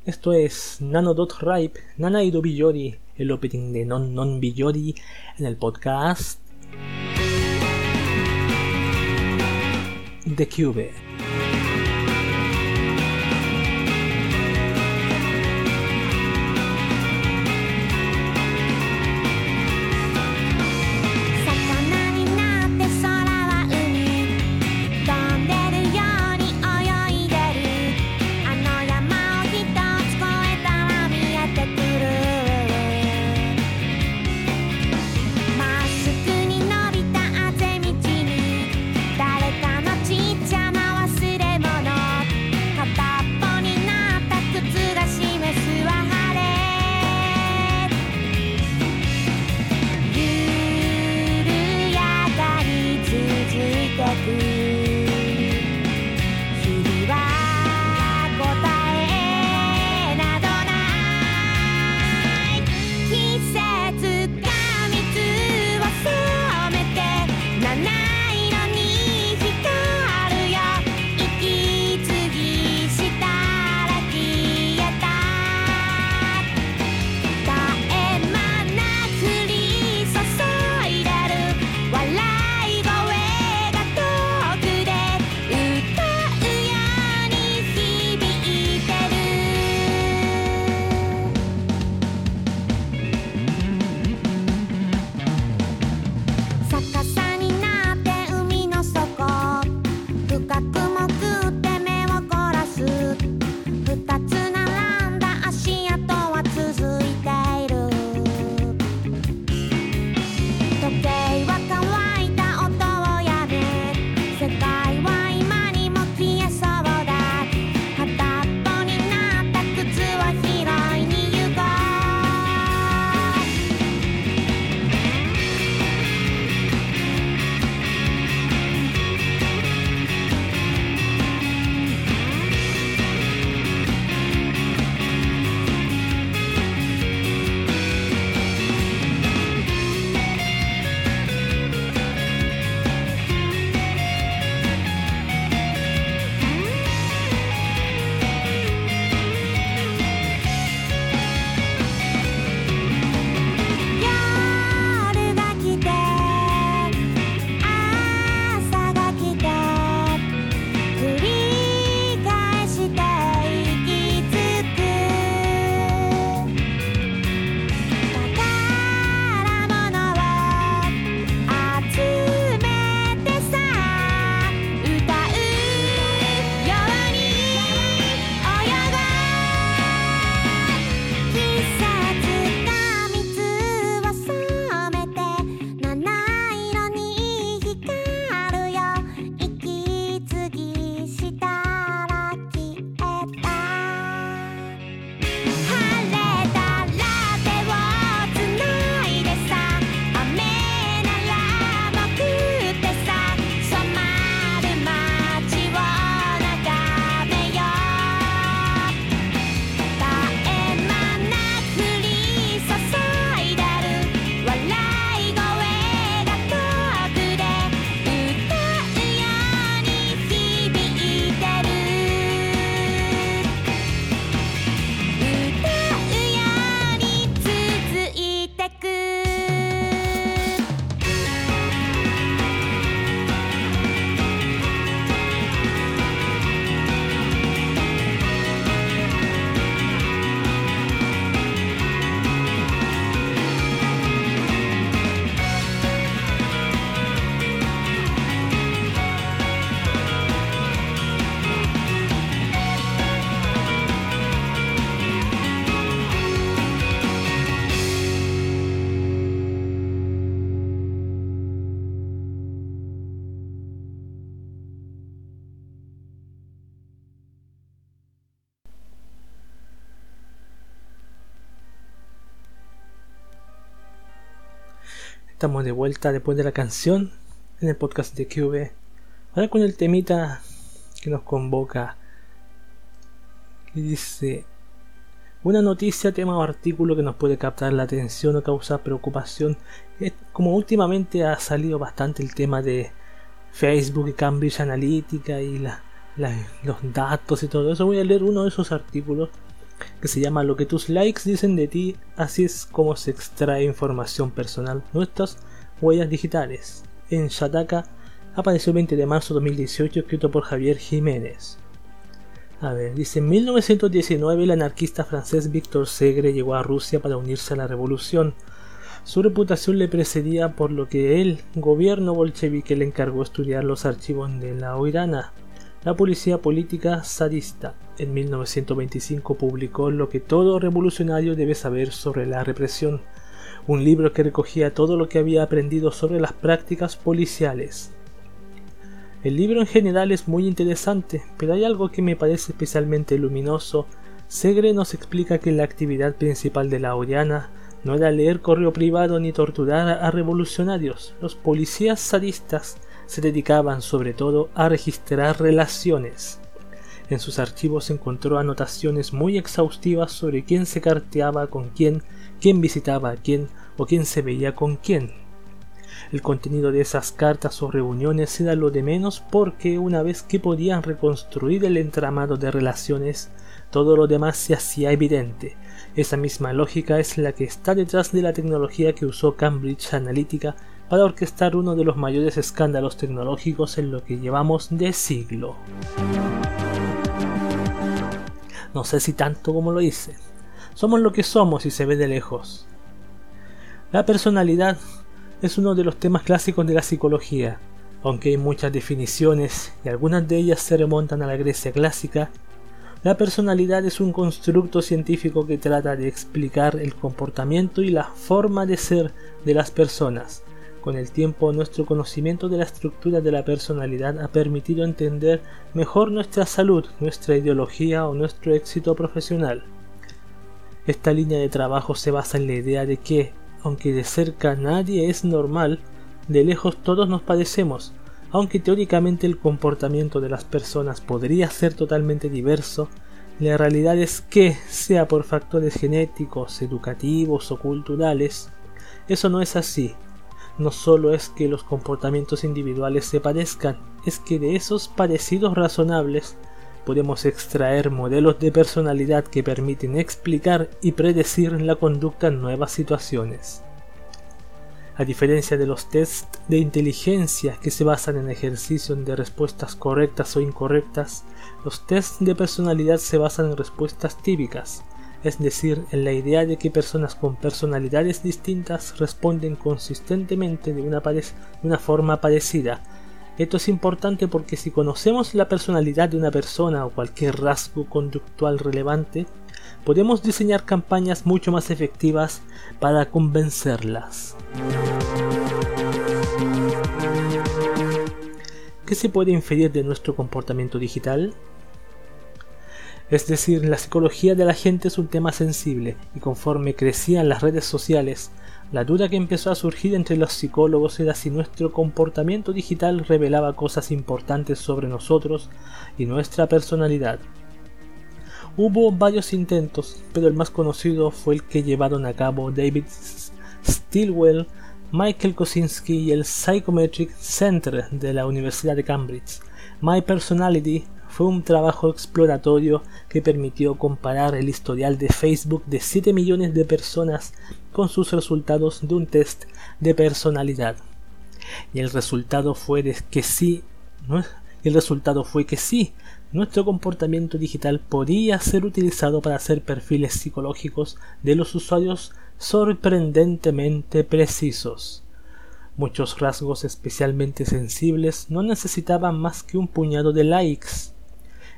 Esto es Nano.ripe, Nanaido Billori, el opening de Non Non Billori en el podcast The Cube. Estamos de vuelta después de la canción en el podcast de QV. Ahora con el temita que nos convoca. Que dice una noticia, tema o artículo que nos puede captar la atención o causar preocupación. Como últimamente ha salido bastante el tema de Facebook y Cambridge Analytica y los datos y todo eso, voy a leer uno de esos artículos que se llama Lo que tus likes dicen de ti, así es como se extrae información personal, nuestras huellas digitales. En Shataka apareció el 20 de marzo de 2018, escrito por Javier Jiménez. A ver, dice, en 1919 el anarquista francés Victor Segre llegó a Rusia para unirse a la revolución. Su reputación le precedía por lo que el gobierno bolchevique le encargó estudiar los archivos de la Oirana, la policía política sadista. En 1925 publicó Lo que todo revolucionario debe saber sobre la represión, un libro que recogía todo lo que había aprendido sobre las prácticas policiales. El libro en general es muy interesante, pero hay algo que me parece especialmente luminoso. Segre nos explica que la actividad principal de la Oriana no era leer correo privado ni torturar a revolucionarios. Los policías sadistas se dedicaban sobre todo a registrar relaciones. En sus archivos encontró anotaciones muy exhaustivas sobre quién se carteaba con quién, quién visitaba a quién o quién se veía con quién. El contenido de esas cartas o reuniones era lo de menos porque una vez que podían reconstruir el entramado de relaciones, todo lo demás se hacía evidente. Esa misma lógica es la que está detrás de la tecnología que usó Cambridge Analytica para orquestar uno de los mayores escándalos tecnológicos en lo que llevamos de siglo. No sé si tanto como lo hice. Somos lo que somos y se ve de lejos. La personalidad es uno de los temas clásicos de la psicología. Aunque hay muchas definiciones y algunas de ellas se remontan a la Grecia clásica, la personalidad es un constructo científico que trata de explicar el comportamiento y la forma de ser de las personas, con el tiempo, nuestro conocimiento de la estructura de la personalidad ha permitido entender mejor nuestra salud, nuestra ideología o nuestro éxito profesional. Esta línea de trabajo se basa en la idea de que, aunque de cerca nadie es normal, de lejos todos nos padecemos, aunque teóricamente el comportamiento de las personas podría ser totalmente diverso, la realidad es que, sea por factores genéticos, educativos o culturales, eso no es así, no solo es que los comportamientos individuales se parezcan, es que de esos parecidos razonables podemos extraer modelos de personalidad que permiten explicar y predecir la conducta en nuevas situaciones. A diferencia de los tests de inteligencia que se basan en ejercicios de respuestas correctas o incorrectas, los tests de personalidad se basan en respuestas típicas, es decir, en la idea de que personas con personalidades distintas responden consistentemente de una, forma parecida. Esto es importante porque si conocemos la personalidad de una persona o cualquier rasgo conductual relevante, podemos diseñar campañas mucho más efectivas para convencerlas. ¿Qué se puede inferir de nuestro comportamiento digital? Es decir, la psicología de la gente es un tema sensible, y conforme crecían las redes sociales, la duda que empezó a surgir entre los psicólogos era si nuestro comportamiento digital revelaba cosas importantes sobre nosotros y nuestra personalidad. Hubo varios intentos, pero el más conocido fue el que llevaron a cabo David Stilwell, Michael Kosinski y el Psychometric Center de la Universidad de Cambridge. My Personality fue un trabajo exploratorio que permitió comparar el historial de Facebook de 7 millones de personas con sus resultados de un test de personalidad. Y el resultado fue que sí, el resultado fue que sí, nuestro comportamiento digital podía ser utilizado para hacer perfiles psicológicos de los usuarios sorprendentemente precisos. Muchos rasgos especialmente sensibles no necesitaban más que un puñado de likes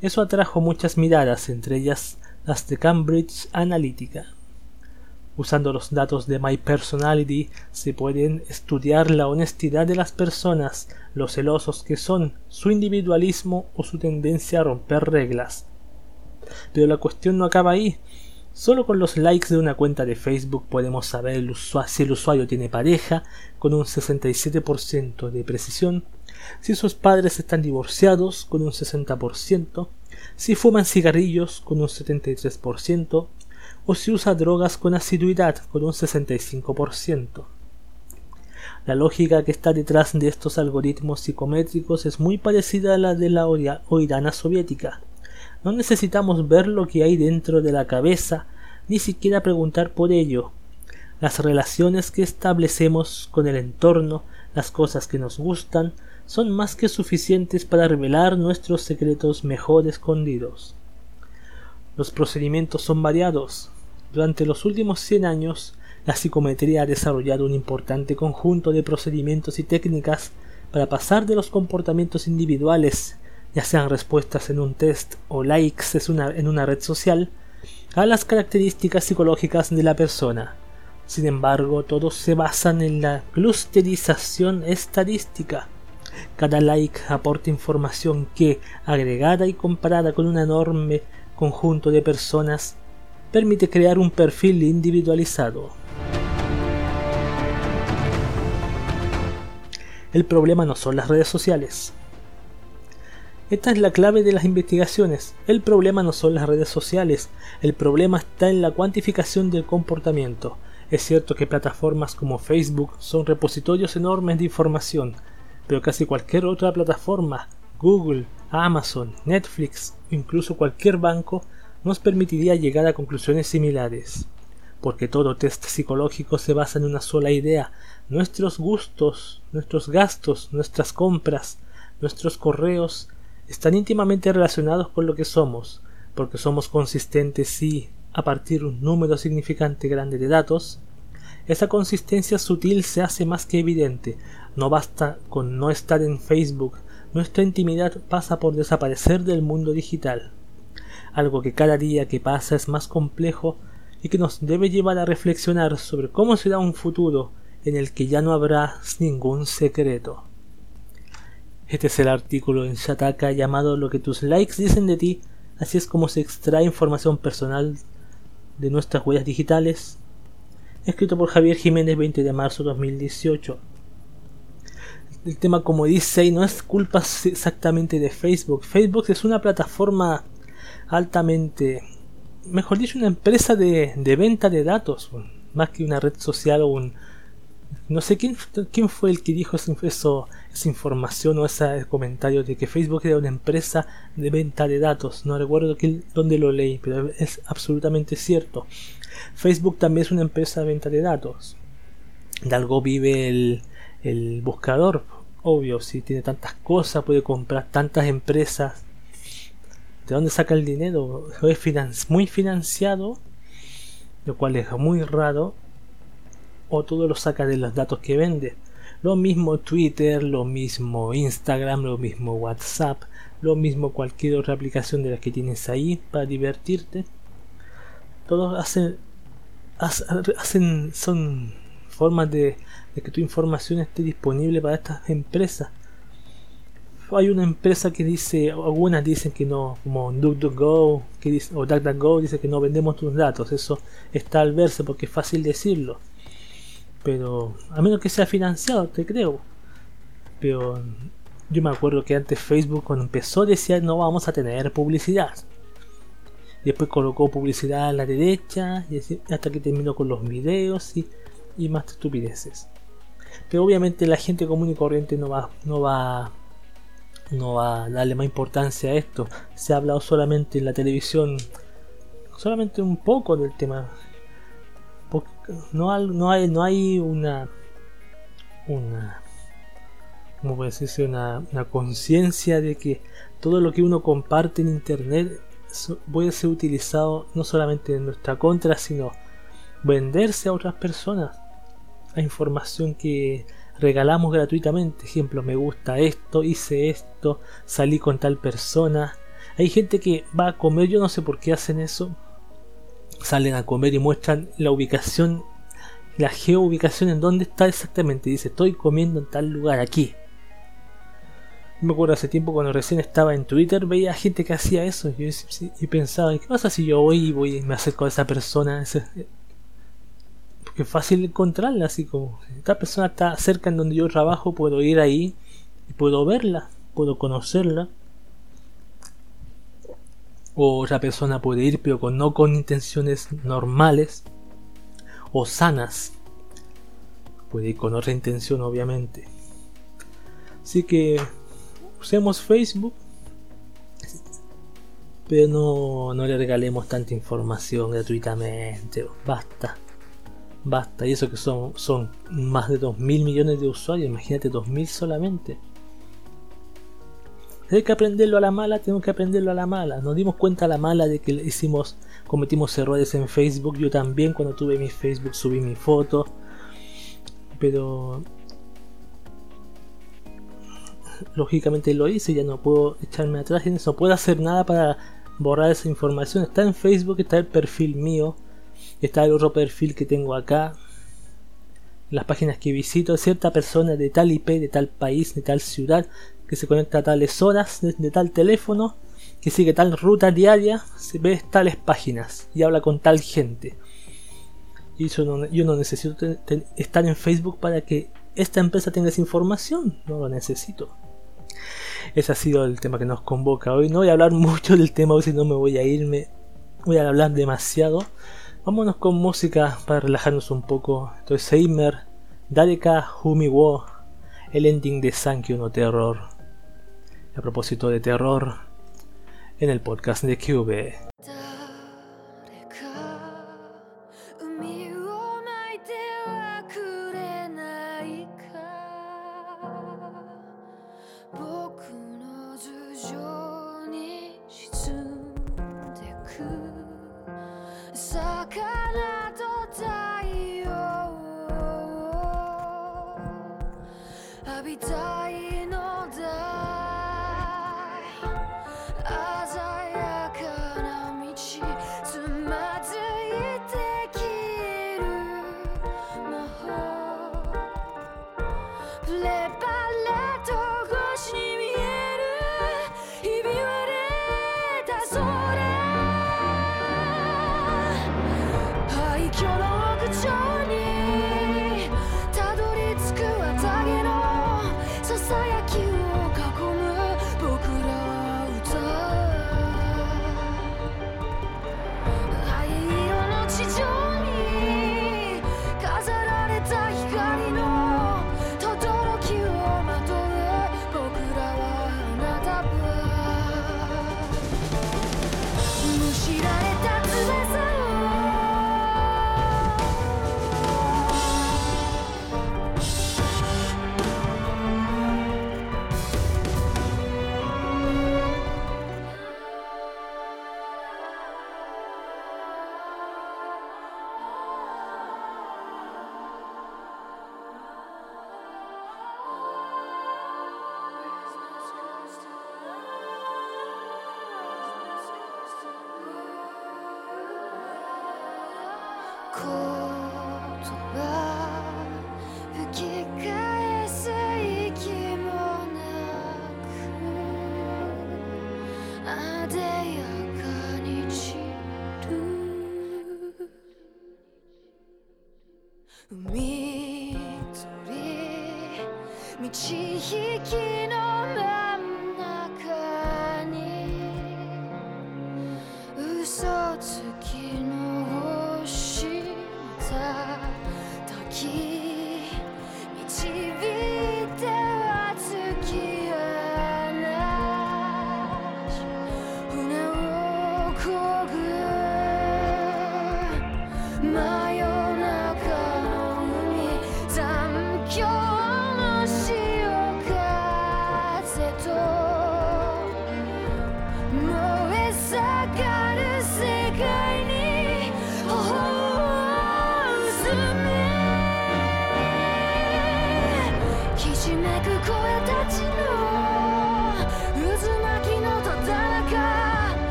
eso atrajo muchas miradas, entre ellas las de Cambridge Analytica. Usando los datos de My Personality se pueden estudiar la honestidad de las personas, lo celosos que son, su individualismo o su tendencia a romper reglas. Pero la cuestión no acaba ahí. Solo con los likes de una cuenta de Facebook podemos saber si el usuario tiene pareja con un 67% de precisión, si sus padres están divorciados con un 60%, si fuman cigarrillos con un 73% o si usa drogas con asiduidad con un 65%. La lógica que está detrás de estos algoritmos psicométricos es muy parecida a la de la oirana soviética. No necesitamos ver lo que hay dentro de la cabeza, ni siquiera preguntar por ello. Las relaciones que establecemos con el entorno, las cosas que nos gustan, son más que suficientes para revelar nuestros secretos mejor escondidos. Los procedimientos son variados. Durante los últimos 100 años, la psicometría ha desarrollado un importante conjunto de procedimientos y técnicas para pasar de los comportamientos individuales, ya sean respuestas en un test o likes en una red social, a las características psicológicas de la persona. Sin embargo, todos se basan en la clusterización estadística. Cada like aporta información que, agregada y comparada con un enorme conjunto de personas, permite crear un perfil individualizado. El problema no son las redes sociales. Esta es la clave de las investigaciones. El problema no son las redes sociales, el problema está en la cuantificación del comportamiento. Es cierto que plataformas como Facebook son repositorios enormes de información, pero casi cualquier otra plataforma, Google, Amazon, Netflix, incluso cualquier banco, nos permitiría llegar a conclusiones similares porque todo test psicológico se basa en una sola idea. Nuestros gustos, nuestros gastos, nuestras compras, nuestros correos están íntimamente relacionados con lo que somos, porque somos consistentes y, a partir de un número significante grande de datos, esa consistencia sutil se hace más que evidente. No basta con no estar en Facebook, nuestra intimidad pasa por desaparecer del mundo digital. Algo que cada día que pasa es más complejo y que nos debe llevar a reflexionar sobre cómo será un futuro en el que ya no habrá ningún secreto. Este es el artículo en Shataka llamado Lo que tus likes dicen de ti, así es como se extrae información personal de nuestras huellas digitales, escrito por Javier Jiménez 20 de marzo 2018. El tema como dice y no es culpa exactamente de Facebook. Facebook es una plataforma altamente mejor dicho, una empresa de, de venta de datos, más que una red social o un... No sé quién, quién fue el que dijo eso, esa información o ese comentario de que Facebook era una empresa de venta de datos. No recuerdo dónde lo leí, pero es absolutamente cierto. Facebook también es una empresa de venta de datos. De algo vive el, el buscador. Obvio, si tiene tantas cosas, puede comprar tantas empresas ¿De dónde saca el dinero? Es muy financiado, lo cual es muy raro, o todo lo saca de los datos que vende. Lo mismo Twitter, lo mismo Instagram, lo mismo WhatsApp, lo mismo cualquier otra aplicación de las que tienes ahí para divertirte. Todos hacen, hacen son formas de, que tu información esté disponible para estas empresas hay una empresa que dice, algunas dicen que no, como DuckDuckGo que dice, o DuckDuckGo dice que no vendemos tus datos, eso está al verse porque es fácil decirlo. Pero a menos que sea financiado, te creo. Pero yo me acuerdo que antes Facebook cuando empezó decía no vamos a tener publicidad. Después colocó publicidad a la derecha y hasta que terminó con los videos y, y más estupideces. Pero obviamente la gente común y corriente no va, no va no va a darle más importancia a esto. Se ha hablado solamente en la televisión, solamente un poco del tema. No, no hay, no hay una, una, ¿cómo decirse? Una, una conciencia de que todo lo que uno comparte en internet puede ser utilizado no solamente en nuestra contra, sino venderse a otras personas. Información que regalamos gratuitamente. Ejemplo, me gusta esto, hice esto, salí con tal persona. Hay gente que va a comer, yo no sé por qué hacen eso. Salen a comer y muestran la ubicación, la geoubicación en dónde está exactamente. Dice, estoy comiendo en tal lugar aquí. Me acuerdo hace tiempo cuando recién estaba en Twitter, veía gente que hacía eso y, y pensaba, ¿qué pasa si yo voy y voy y me acerco a esa persona? Es fácil encontrarla, así como, esta persona está cerca en donde yo trabajo, puedo ir ahí y puedo verla, puedo conocerla. O otra persona puede ir, pero con, no con intenciones normales o sanas. Puede ir con otra intención, obviamente. Así que usemos Facebook, pero no, no le regalemos tanta información gratuitamente. Basta. Basta. Y eso que son, son más de 2 mil millones de usuarios. Imagínate 2 mil solamente. Hay que aprenderlo a la mala, tengo que aprenderlo a la mala. Nos dimos cuenta a la mala de que hicimos, cometimos errores en Facebook. Yo también cuando tuve mi Facebook subí mi foto. Pero lógicamente lo hice, ya no puedo echarme atrás y no puedo hacer nada para borrar esa información. Está en Facebook, está el perfil mío, está el otro perfil que tengo acá. Las páginas que visito, cierta persona de tal IP, de tal país, de tal ciudad, que se conecta a tales horas, de, tal teléfono, que sigue tal ruta diaria, se ve tales páginas y habla con tal gente. Y yo no, yo no necesito estar en Facebook para que esta empresa tenga esa información, no lo necesito. Ese ha sido el tema que nos convoca hoy. No voy a hablar mucho del tema hoy, si no me voy a irme. Voy a hablar demasiado. Vámonos con música para relajarnos un poco. Entonces, Seimer, Dareka Humi Wo, el ending de Sankyo no Terror. A propósito de terror, en el podcast de QB.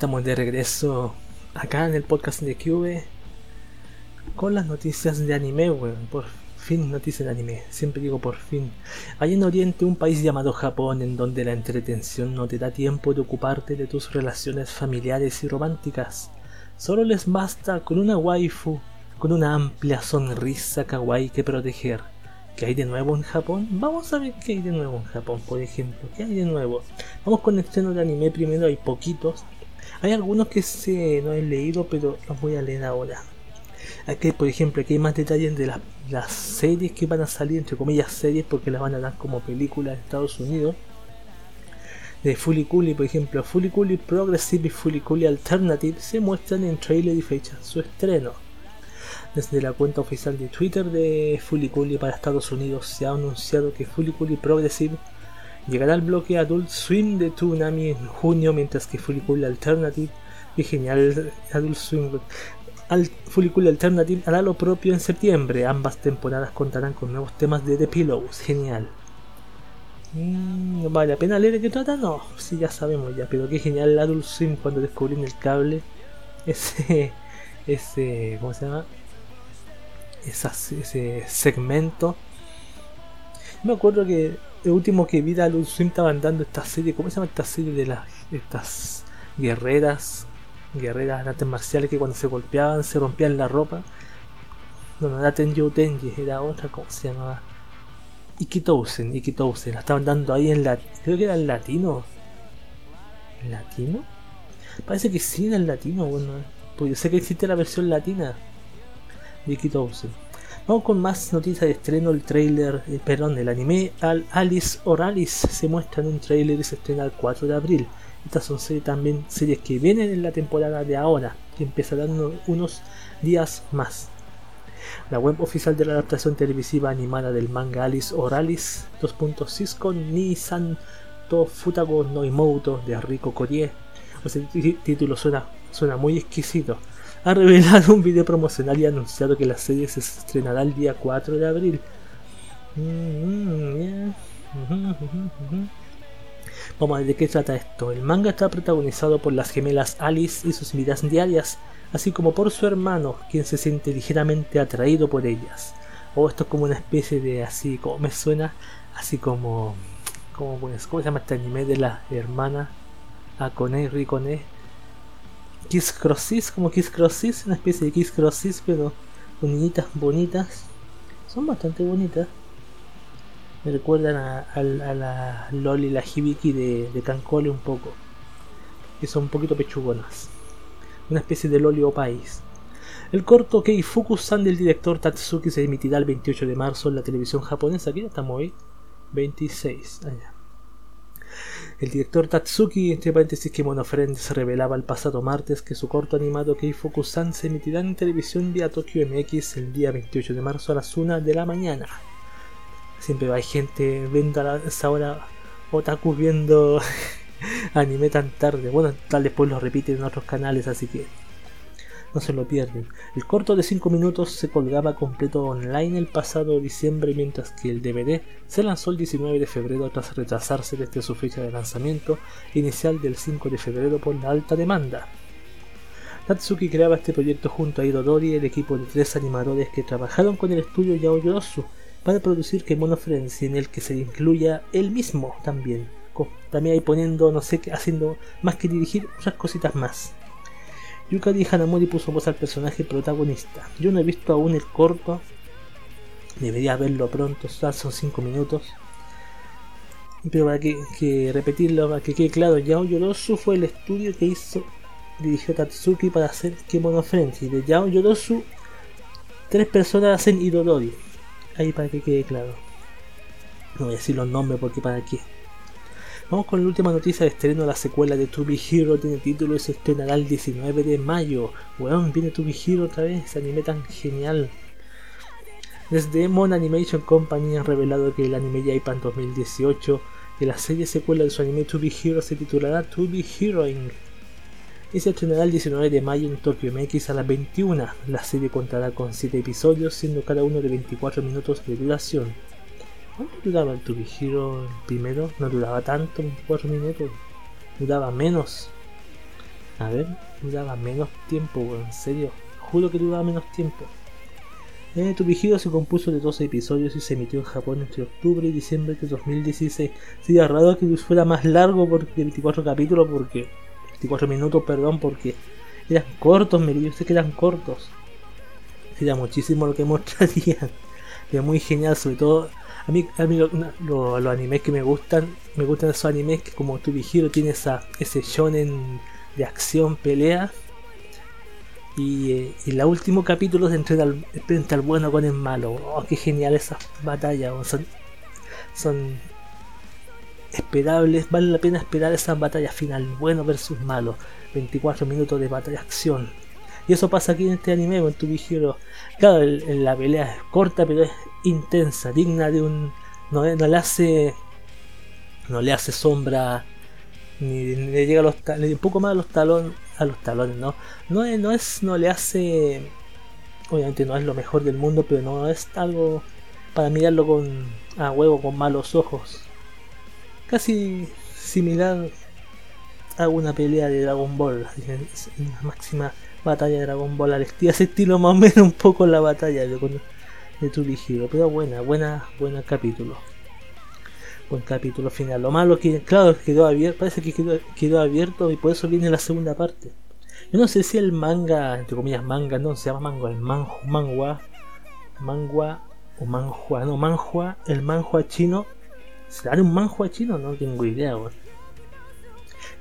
Estamos de regreso acá en el podcast de Cube con las noticias de anime, weón. Por fin noticias de anime, siempre digo por fin. Hay en Oriente un país llamado Japón en donde la entretención no te da tiempo de ocuparte de tus relaciones familiares y románticas. Solo les basta con una waifu, con una amplia sonrisa kawaii que proteger. ¿Qué hay de nuevo en Japón? Vamos a ver qué hay de nuevo en Japón, por ejemplo. ¿Qué hay de nuevo? Vamos con el estreno de anime primero, hay poquitos. Hay algunos que se no he leído, pero los voy a leer ahora. Aquí, por ejemplo, aquí hay más detalles de las series que van a salir, entre comillas series, porque las van a dar como películas en Estados Unidos. De Fuliculi, por ejemplo, Fuliculi Progressive y Fuliculi Alternative se muestran en trailer y fecha su estreno. Desde la cuenta oficial de Twitter de Fuliculi para Estados Unidos se ha anunciado que Fuliculi Progressive llegará al bloque Adult Swim de Toonami en junio, mientras que Fuliculi Alternative y genial Adult Swim al Fuliculi Alternative hará lo propio en septiembre. Ambas temporadas contarán con nuevos temas de The Pillows. Genial. Mm, ¿Vale la pena leer de qué trata? No, sí, ya sabemos ya. Pero qué genial Adult Swim cuando descubrí en el cable ese. ese. ¿Cómo se llama? ese segmento. Me acuerdo que el último que vi Adult Swim estaban dando esta serie. ¿Cómo se llama esta serie de las. estas guerreras? Guerreras artes marciales que cuando se golpeaban se rompían la ropa. No, no era Tenjo Tenji, era otra, ¿cómo se llamaba? Ikitousen, Ikitousen, la estaban dando ahí en la. Creo que era en latino. ¿En latino? Parece que sí era en latino, bueno. Pues yo sé que existe la versión latina de Ikitousen. Vamos con más noticias de estreno. El trailer, eh, perdón, el anime Al Alice Oralis se muestra en un trailer y se estrena el 4 de abril. Estas son series, también series que vienen en la temporada de ahora, que empezarán unos días más. La web oficial de la adaptación televisiva animada del manga Alice Oralis 2.6 con Nissan Futago no Imoto de Rico Korie. el título suena, suena muy exquisito. Ha revelado un video promocional y ha anunciado que la serie se estrenará el día 4 de abril. Vamos a ver de qué trata esto. El manga está protagonizado por las gemelas Alice y sus vidas diarias, así como por su hermano, quien se siente ligeramente atraído por ellas. O esto es como una especie de así, como me suena, así como, como ¿cómo se llama este anime de la hermana Akone, Rikone? Kiss Crossis, como Kiss Crossis, una especie de Kiss Crossis, pero con bonitas. Son bastante bonitas me recuerdan a, la Loli y la Hibiki de, de un poco. Que son un poquito pechugonas. Una especie de Loli o país. El corto Keifuku-san del director Tatsuki se emitirá el 28 de marzo en la televisión japonesa. Aquí ya estamos hoy. 26. Allá. El director Tatsuki, entre paréntesis que se revelaba el pasado martes que su corto animado Keifuku-san se emitirá en televisión vía Tokyo MX el día 28 de marzo a las 1 de la mañana. Siempre hay gente viendo a esa hora otaku viendo anime tan tarde. Bueno, tal después lo repiten en otros canales, así que no se lo pierden. El corto de 5 minutos se colgaba completo online el pasado diciembre, mientras que el DVD se lanzó el 19 de febrero tras retrasarse desde su fecha de lanzamiento inicial del 5 de febrero por la alta demanda. Tatsuki creaba este proyecto junto a Dori, el equipo de tres animadores que trabajaron con el estudio Yaoyorosu para producir Kemono Frenzy en el que se incluya él mismo también. También ahí poniendo, no sé, haciendo más que dirigir otras cositas más. Yukari Hanamori puso voz al personaje protagonista. Yo no he visto aún el corto. Debería verlo pronto, son 5 minutos. Pero para que, repetirlo, para que quede claro, Yao Yorosu fue el estudio que hizo, dirigió Tatsuki para hacer Kemono Frenzy. De Yao Yorosu, tres personas hacen Idodori ahí para que quede claro. No voy a decir los nombres porque para qué. Vamos con la última noticia de estreno. La secuela de To Be Hero tiene título y se estrenará el 19 de mayo. Weón, viene To Be Hero otra vez. Ese anime tan genial. Desde Mon Animation Company han revelado que el anime Japan 2018 de la serie secuela de su anime To Be Hero se titulará To Be Heroing y se estrenará el 19 de mayo en Tokyo MX a las 21. La serie contará con 7 episodios, siendo cada uno de 24 minutos de duración. ¿Cuánto duraba el To primero? No duraba tanto, 4 minutos. Duraba menos. A ver, duraba menos tiempo, en serio. Juro que duraba menos tiempo. Eh, tu vigilo se compuso de 12 episodios y se emitió en Japón entre octubre y diciembre de 2016. Sería raro que fuera más largo porque 24 capítulos, porque 24 minutos, perdón, porque eran cortos, me yo sé que eran cortos. Sería muchísimo lo que mostrarían. Era muy genial, sobre todo a mí, a mí los animes que me gustan, me gustan esos animes que como tu tiene esa, ese shonen de acción, pelea. Y, eh, y el último capítulo se entrega al, al bueno con el malo. Oh, qué genial esas batallas. Son, son esperables, vale la pena esperar esas batallas final, bueno versus malo. 24 minutos de batalla acción. Y eso pasa aquí en este anime, en tu vigilo. Claro, la pelea es corta, pero es intensa, digna de un. No, no le hace. No le hace sombra ni, le llega a los un poco más a los talones a los talones no no no es no le hace obviamente no es lo mejor del mundo pero no es algo para mirarlo con a huevo con malos ojos casi similar a una pelea de Dragon Ball la máxima batalla de Dragon Ball al estilo, estilo más o menos un poco la batalla de, de Turihiro pero buena buena buena capítulo buen capítulo final. Lo malo que, claro, quedó abierto, parece que quedó, abierto y por eso viene la segunda parte. Yo no sé si el manga, entre comillas manga, no, se llama manga, el manhua, mangua, mangua o manhua, no, manhua, el manhua chino. ¿Será un manhua chino? No tengo idea,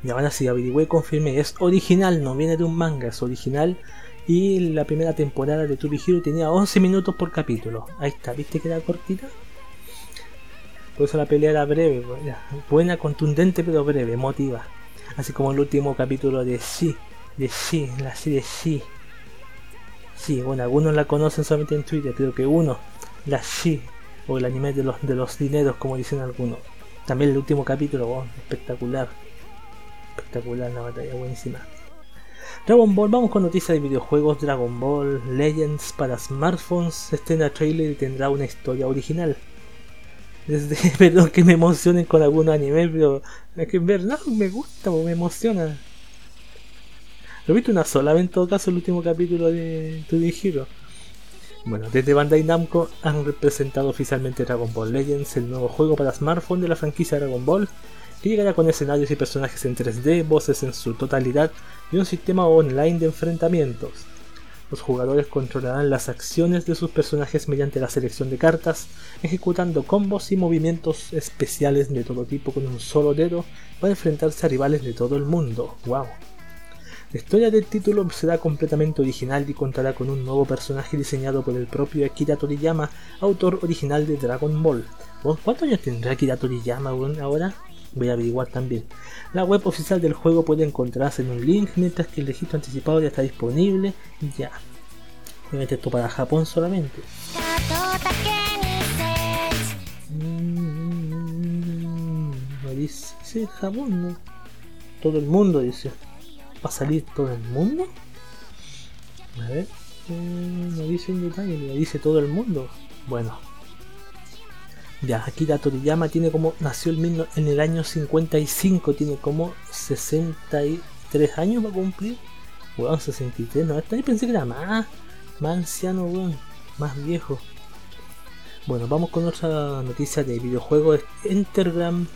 Y ahora sí, averigüé y confirmé, es original, no viene de un manga, es original. Y la primera temporada de Turihiro tenía 11 minutos por capítulo. Ahí está, ¿viste que era cortita? Por eso la pelea era breve, buena, contundente pero breve, emotiva. Así como el último capítulo de Sí, de Sí, la serie Sí. Sí, bueno, algunos la conocen solamente en Twitter, creo que uno, la Sí, o el anime de los, de los dineros, como dicen algunos. También el último capítulo, espectacular. Espectacular la batalla, buenísima. Dragon Ball, vamos con noticias de videojuegos. Dragon Ball Legends para smartphones estrena trailer y tendrá una historia original. Desde, que me emocionen con algún anime, pero es que en verdad me gusta, me emociona. Lo he visto una sola vez en todo caso el último capítulo de To Hero. Bueno, desde Bandai Namco han representado oficialmente Dragon Ball Legends, el nuevo juego para smartphone de la franquicia Dragon Ball, que llegará con escenarios y personajes en 3D, voces en su totalidad y un sistema online de enfrentamientos. Los jugadores controlarán las acciones de sus personajes mediante la selección de cartas, ejecutando combos y movimientos especiales de todo tipo con un solo dedo para enfrentarse a rivales de todo el mundo. ¡Wow! La historia del título será completamente original y contará con un nuevo personaje diseñado por el propio Akira Toriyama, autor original de Dragon Ball. ¿Cuántos años tendrá Akira Toriyama ahora? Voy a averiguar también. La web oficial del juego puede encontrarse en un link, mientras que el registro anticipado ya está disponible. Ya. Obviamente esto para Japón solamente. Mm, no dice, Japón, no. Todo el mundo dice. ¿Va a salir todo el mundo? A ver. Eh, no dice en detalle, dice todo el mundo. Bueno, ya, Akira Toriyama tiene como. Nació el, en el año 55, tiene como 63 años para cumplir. Weón, 63, no, hasta ahí pensé que era más. Más anciano, weón. Más viejo. Bueno, vamos con otra noticia de videojuegos. Entergram,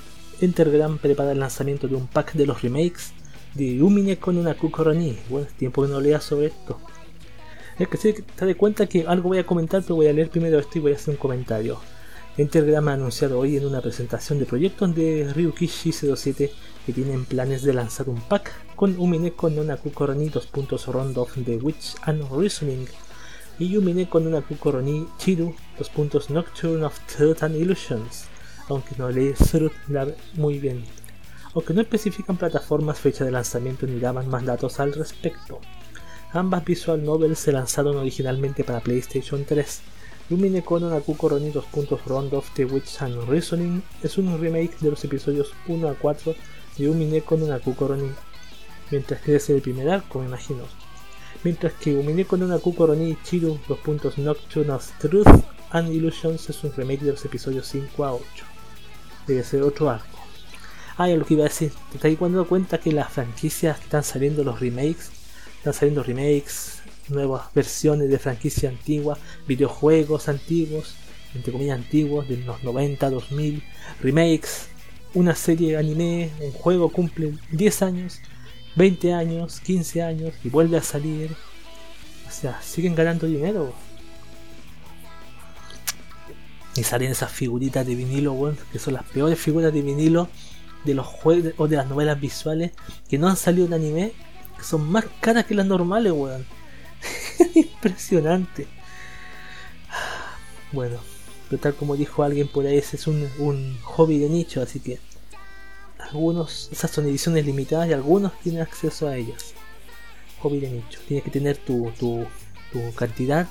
Entergram prepara el lanzamiento de un pack de los remakes de Lumine con una Kukoroni. Bueno, es tiempo que no lea sobre esto. Es que se te de cuenta que algo voy a comentar, pero voy a leer primero esto y voy a hacer un comentario. Entergram ha anunciado hoy en una presentación de proyectos de Ryukishi 07 que tienen planes de lanzar un pack con Umineko no Nakukoroni 2 puntos Round of the Witch and Reasoning y Umineko no Nakukoroni Chiru 2 puntos Nocturne of Truth and Illusions, aunque no leí muy bien, aunque no especifican plataformas, fecha de lanzamiento ni daban más datos al respecto. Ambas visual novels se lanzaron originalmente para PlayStation 3 Lumine Kono Nakuko Roni 2. Round of the Witch and Reasoning es un remake de los episodios 1 a 4 de Umine Kono Nakuko Roni, mientras que es el primer arco, me imagino. Mientras que Umine Kono Nakuko Roni Chiru 2. Nocturne of Truth and Illusions es un remake de los episodios 5 a 8. Debe ser otro arco. Ah, ya lo que iba a decir. ¿Te estás dando cuenta que las franquicias están saliendo los remakes? Están saliendo remakes, nuevas versiones de franquicia antigua, videojuegos antiguos, entre comillas antiguos, de los 90, 2000, remakes, una serie de anime, un juego cumple 10 años, 20 años, 15 años y vuelve a salir. O sea, siguen ganando dinero. Y salen esas figuritas de vinilo, bueno, que son las peores figuras de vinilo de los juegos o de las novelas visuales que no han salido en anime, que son más caras que las normales, weón. Impresionante. Bueno, pero tal como dijo alguien por ahí, ese es un, un hobby de nicho, así que algunos, esas son ediciones limitadas y algunos tienen acceso a ellas. Hobby de nicho. Tienes que tener tu, tu, tu cantidad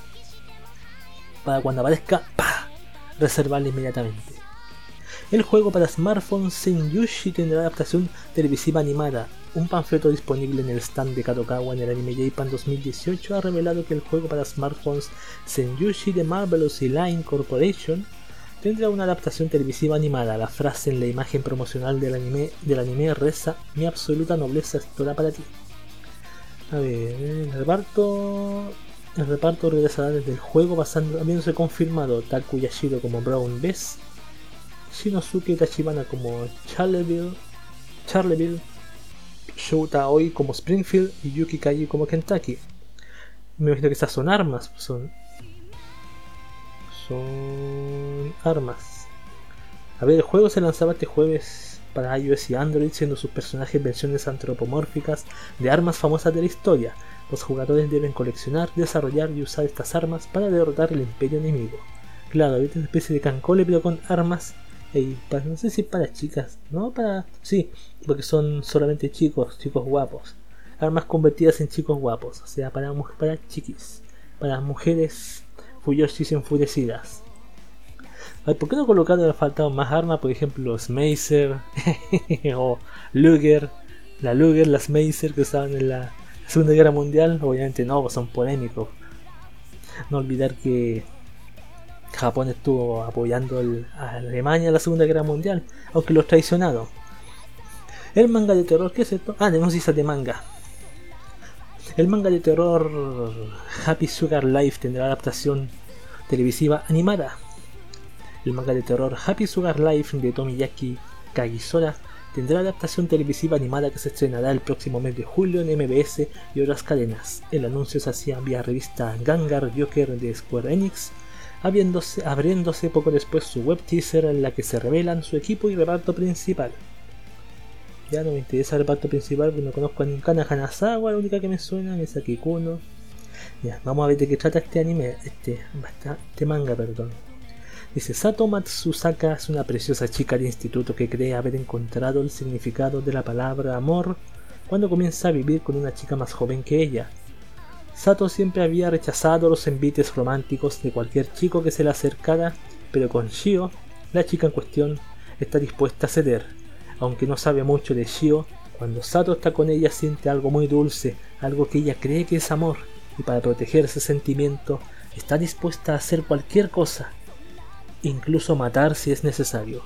para cuando aparezca, ¡pah! reservarla inmediatamente. El juego para smartphones Senyushi tendrá adaptación televisiva animada. Un panfleto disponible en el stand de Kadokawa en el Anime Japan 2018 ha revelado que el juego para smartphones Senyushi de Marvelous Line Corporation tendrá una adaptación televisiva animada. La frase en la imagen promocional del anime, del anime reza: Mi absoluta nobleza es toda para ti. A ver, el reparto. El reparto regresará desde el juego habiéndose confirmado Taku Yashiro como Brown Bess, Shinosuke Tachibana como Charleville, Charleville, Shouta Oi como Springfield y Yuki Kaji como Kentucky. Me imagino que estas son armas, son. Son armas. A ver, el juego se lanzaba este jueves para iOS y Android, siendo sus personajes versiones antropomórficas de armas famosas de la historia. Los jugadores deben coleccionar, desarrollar y usar estas armas para derrotar el imperio enemigo. Claro, es una especie de cancole pero con armas no sé si para chicas, ¿no? Para. Sí, porque son solamente chicos, chicos guapos. Armas convertidas en chicos guapos, o sea, para, para chiquis, para mujeres fuyoshis enfurecidas. ¿por qué no colocaron le faltado más armas? Por ejemplo, Smacer o Luger, la Luger, las Smacer que usaban en la Segunda Guerra Mundial. Obviamente no, pues son polémicos. No olvidar que Japón estuvo apoyando a Alemania en la Segunda Guerra Mundial, aunque los traicionaron. El manga de terror, ¿qué es esto? Ah, denuncias de manga. El manga de terror Happy Sugar Life tendrá adaptación televisiva animada. El manga de terror Happy Sugar Life de Tomiyaki Kagisora tendrá adaptación televisiva animada que se estrenará el próximo mes de julio en MBS y otras cadenas. El anuncio se hacía vía revista Gangar Joker de Square Enix abriéndose poco después su web teaser en la que se revelan su equipo y reparto principal. Ya no me interesa el reparto principal porque no conozco a Ninkana Hanazawa, la única que me suena es Akikuno. Ya, vamos a ver de qué trata este anime, este, este manga, perdón. Dice, Sato Matsusaka es una preciosa chica de instituto que cree haber encontrado el significado de la palabra amor cuando comienza a vivir con una chica más joven que ella. Sato siempre había rechazado los envites románticos de cualquier chico que se le acercara, pero con Shio, la chica en cuestión, está dispuesta a ceder. Aunque no sabe mucho de Shio, cuando Sato está con ella siente algo muy dulce, algo que ella cree que es amor, y para proteger ese sentimiento está dispuesta a hacer cualquier cosa, incluso matar si es necesario.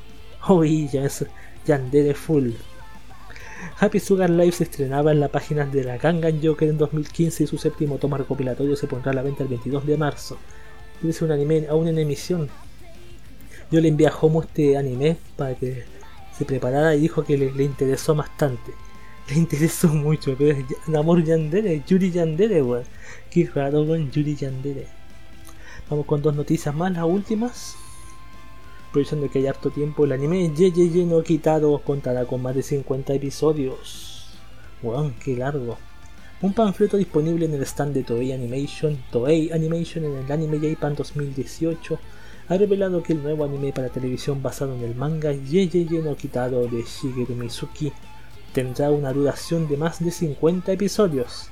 Oh, ya es Yandere Full. Happy Sugar Live se estrenaba en la página de la Gangan Joker en 2015 y su séptimo toma recopilatorio se pondrá a la venta el 22 de marzo. Es un anime aún en emisión. Yo le envié a Homo este anime para que se preparara y dijo que le, interesó bastante. Le interesó mucho, pero es Amor Yandere, Yuri Yandere, weón. Qué raro, weón, Yuri Yandere. Vamos con dos noticias más, las últimas aprovechando que hay harto tiempo, el anime JJJ no quitado contará con más de 50 episodios. Wow, qué largo. Un panfleto disponible en el stand de Toei Animation, Toei Animation en el Anime Japan 2018 ha revelado que el nuevo anime para televisión basado en el manga JJJ no quitado de Shigeru Mizuki tendrá una duración de más de 50 episodios.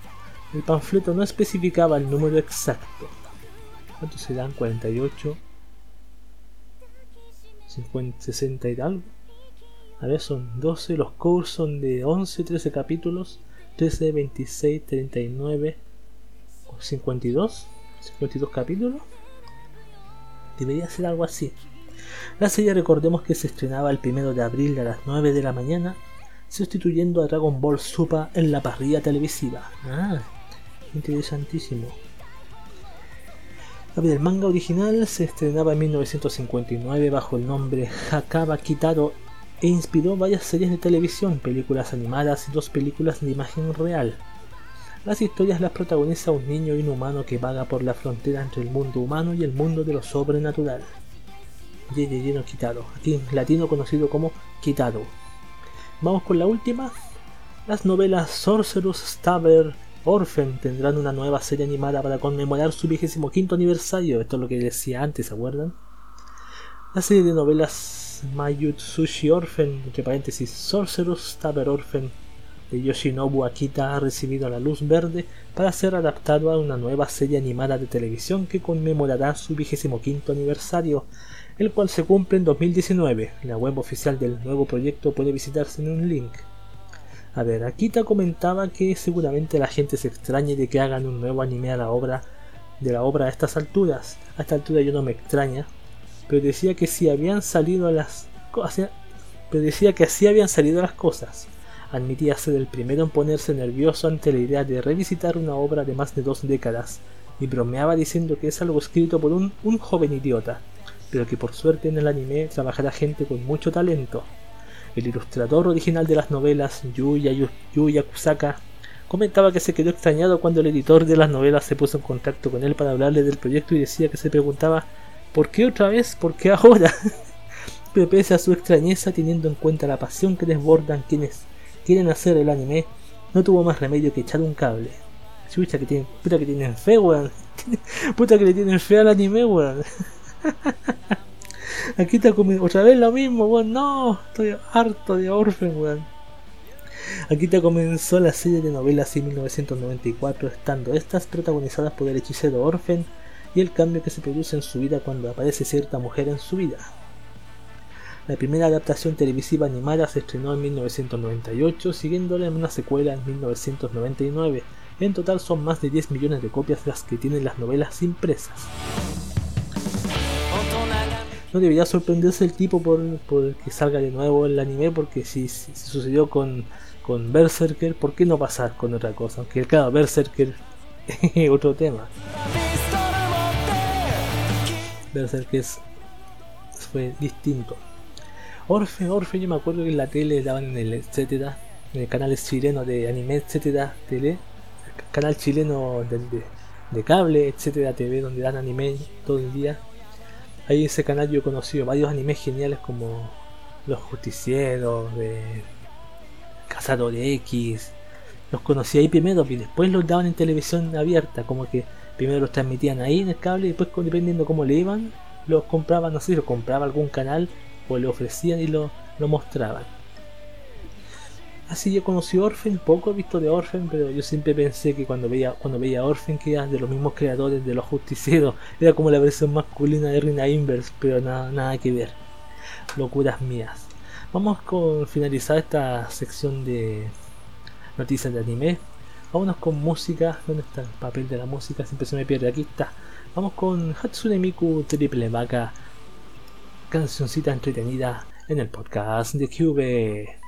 El panfleto no especificaba el número exacto. ¿Cuántos serán? 48, 50, 60 y algo. A ver, son 12, los covers son de 11, 13 capítulos, 13, 26, 39, 52, 52 capítulos. Debería ser algo así. La serie recordemos que se estrenaba el 1 de abril a las 9 de la mañana, sustituyendo a Dragon Ball Super en la parrilla televisiva. Ah, interesantísimo. El manga original se estrenaba en 1959 bajo el nombre Hakaba Kitaro e inspiró varias series de televisión, películas animadas y dos películas de imagen real. Las historias las protagoniza un niño inhumano que vaga por la frontera entre el mundo humano y el mundo de lo sobrenatural. Lleno Kitaro, aquí en latino conocido como Kitaro. Vamos con la última. Las novelas Sorcerer's Stabber Orphan tendrán una nueva serie animada para conmemorar su vigésimo quinto aniversario. Esto es lo que decía antes, ¿se acuerdan? La serie de novelas Mayutsushi Orphan, entre paréntesis, Sorcerer's Stabber Orphan de Yoshinobu Akita ha recibido la luz verde para ser adaptado a una nueva serie animada de televisión que conmemorará su vigésimo quinto aniversario, el cual se cumple en 2019. La web oficial del nuevo proyecto puede visitarse en un link. A ver, Akita comentaba que seguramente la gente se extrañe de que hagan un nuevo anime a la obra de la obra a estas alturas. A esta altura yo no me extraña, pero decía que si habían salido las cosas, pero decía que así habían salido las cosas. Admitía ser el primero en ponerse nervioso ante la idea de revisitar una obra de más de dos décadas, y bromeaba diciendo que es algo escrito por un, un joven idiota, pero que por suerte en el anime trabajará gente con mucho talento. El ilustrador original de las novelas, Yuya, Yuya Kusaka, comentaba que se quedó extrañado cuando el editor de las novelas se puso en contacto con él para hablarle del proyecto y decía que se preguntaba ¿por qué otra vez? ¿por qué ahora? Pero pese a su extrañeza, teniendo en cuenta la pasión que desbordan quienes quieren hacer el anime, no tuvo más remedio que echar un cable. Chucha que tienen, puta que tienen fe, weón. Puta que le tienen fe al anime, weón. Aquí está otra vez lo mismo, weón. No, estoy harto de Orphan, weón. Aquí te comenzó la serie de novelas en 1994, estando estas protagonizadas por el hechicero Orphan y el cambio que se produce en su vida cuando aparece cierta mujer en su vida. La primera adaptación televisiva animada se estrenó en 1998, siguiéndola en una secuela en 1999. En total son más de 10 millones de copias las que tienen las novelas impresas. No debería sorprenderse el tipo por, que salga de nuevo el anime, porque si, sucedió con, con Berserker, ¿por qué no pasar con otra cosa? Aunque claro, Berserker es otro tema. Berserker fue distinto. Orfe, Orfe, yo me acuerdo que en la tele daban en el etcétera, en el canal chileno de anime, etcétera, tele, canal chileno de, de cable, etcétera, TV, donde dan anime todo el día Ahí en ese canal yo he conocido varios animes geniales como Los Justicieros, de Cazador X. Los conocí ahí primero y después los daban en televisión abierta, como que primero los transmitían ahí en el cable y después dependiendo cómo le iban, los compraban, no sé si los compraba algún canal o le ofrecían y lo, lo mostraban. Así yo conocí Orphan, poco he visto de Orphan, pero yo siempre pensé que cuando veía cuando veía Orphan que era de los mismos creadores de los justicieros, era como la versión masculina de Rina Inverse, pero nada, nada que ver. Locuras mías. Vamos con finalizar esta sección de noticias de anime. Vámonos con música. ¿Dónde está el papel de la música? Siempre se me pierde. Aquí está. Vamos con Hatsune Miku Triple Vaca. Cancioncita entretenida en el podcast de Cube.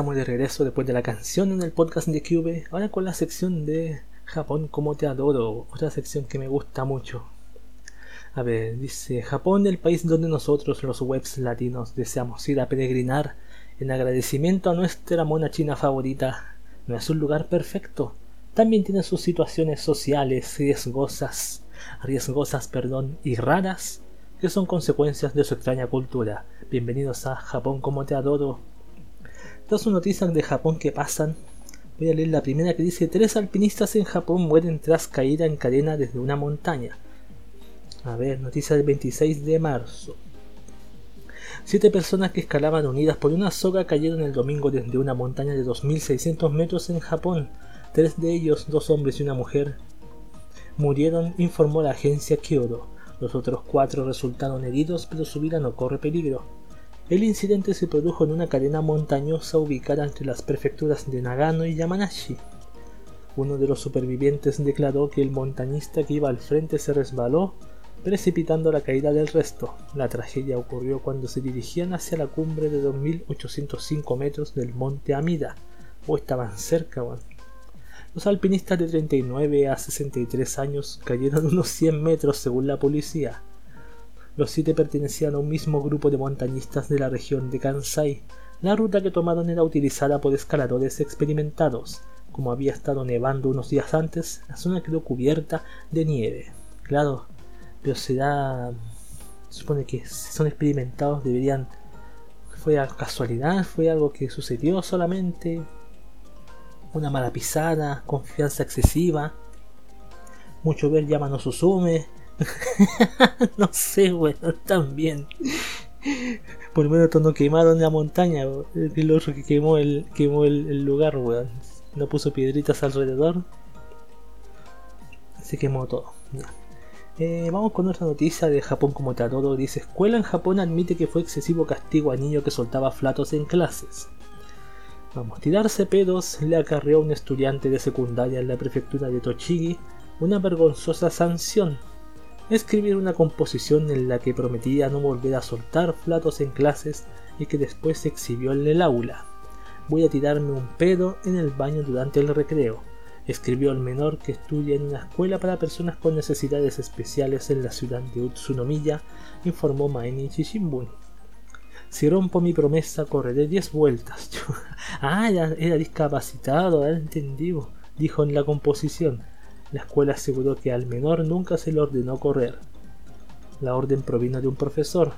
Estamos de regreso después de la canción en el podcast de Cube, ahora con la sección de Japón como te adoro, otra sección que me gusta mucho. A ver, dice Japón, el país donde nosotros los webs latinos deseamos ir a peregrinar en agradecimiento a nuestra mona china favorita. No es un lugar perfecto, también tiene sus situaciones sociales riesgosas, riesgosas, perdón, y raras que son consecuencias de su extraña cultura. Bienvenidos a Japón como te adoro, Todas son noticias de Japón que pasan. Voy a leer la primera que dice: Tres alpinistas en Japón mueren tras caída en cadena desde una montaña. A ver, noticia del 26 de marzo. Siete personas que escalaban unidas por una soga cayeron el domingo desde una montaña de 2.600 metros en Japón. Tres de ellos, dos hombres y una mujer, murieron, informó la agencia Kyoto. Los otros cuatro resultaron heridos, pero su vida no corre peligro. El incidente se produjo en una cadena montañosa ubicada entre las prefecturas de Nagano y Yamanashi. Uno de los supervivientes declaró que el montañista que iba al frente se resbaló, precipitando la caída del resto. La tragedia ocurrió cuando se dirigían hacia la cumbre de 2.805 metros del monte Amida. O estaban cerca, Los alpinistas de 39 a 63 años cayeron unos 100 metros según la policía. Los siete pertenecían a un mismo grupo de montañistas de la región de Kansai. La ruta que tomaron era utilizada por escaladores experimentados. Como había estado nevando unos días antes, la zona quedó cubierta de nieve. Claro, pero será... supone que si son experimentados deberían... ¿Fue casualidad? ¿Fue algo que sucedió solamente? ¿Una mala pisada? ¿Confianza excesiva? Mucho ver llama no susume no sé, weón, también. Por lo menos no quemaron la montaña, el otro que quemó el, quemó el, lugar, weón. No puso piedritas alrededor. Se quemó todo. Eh, vamos con otra noticia de Japón como todo. Dice, escuela en Japón admite que fue excesivo castigo a niño que soltaba flatos en clases. Vamos, tirarse pedos le acarreó a un estudiante de secundaria en la prefectura de Tochigi una vergonzosa sanción escribir una composición en la que prometía no volver a soltar platos en clases y que después se exhibió en el aula. Voy a tirarme un pedo en el baño durante el recreo, escribió el menor que estudia en una escuela para personas con necesidades especiales en la ciudad de Utsunomiya, informó Mainichi Shimbun. Si rompo mi promesa, correré diez vueltas. ah, era, era discapacitado, era entendido, dijo en la composición. La escuela aseguró que al menor nunca se le ordenó correr. La orden provino de un profesor.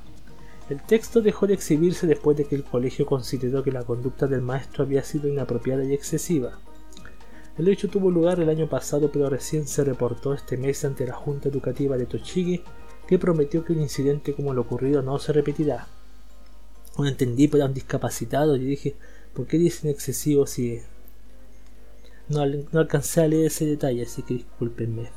El texto dejó de exhibirse después de que el colegio consideró que la conducta del maestro había sido inapropiada y excesiva. El hecho tuvo lugar el año pasado, pero recién se reportó este mes ante la Junta Educativa de Tochigi, que prometió que un incidente como el ocurrido no se repetirá. No entendí, pero un discapacitado. Y dije, ¿por qué dicen excesivo si no, alcancé a leer ese detalle, así que discúlpenme.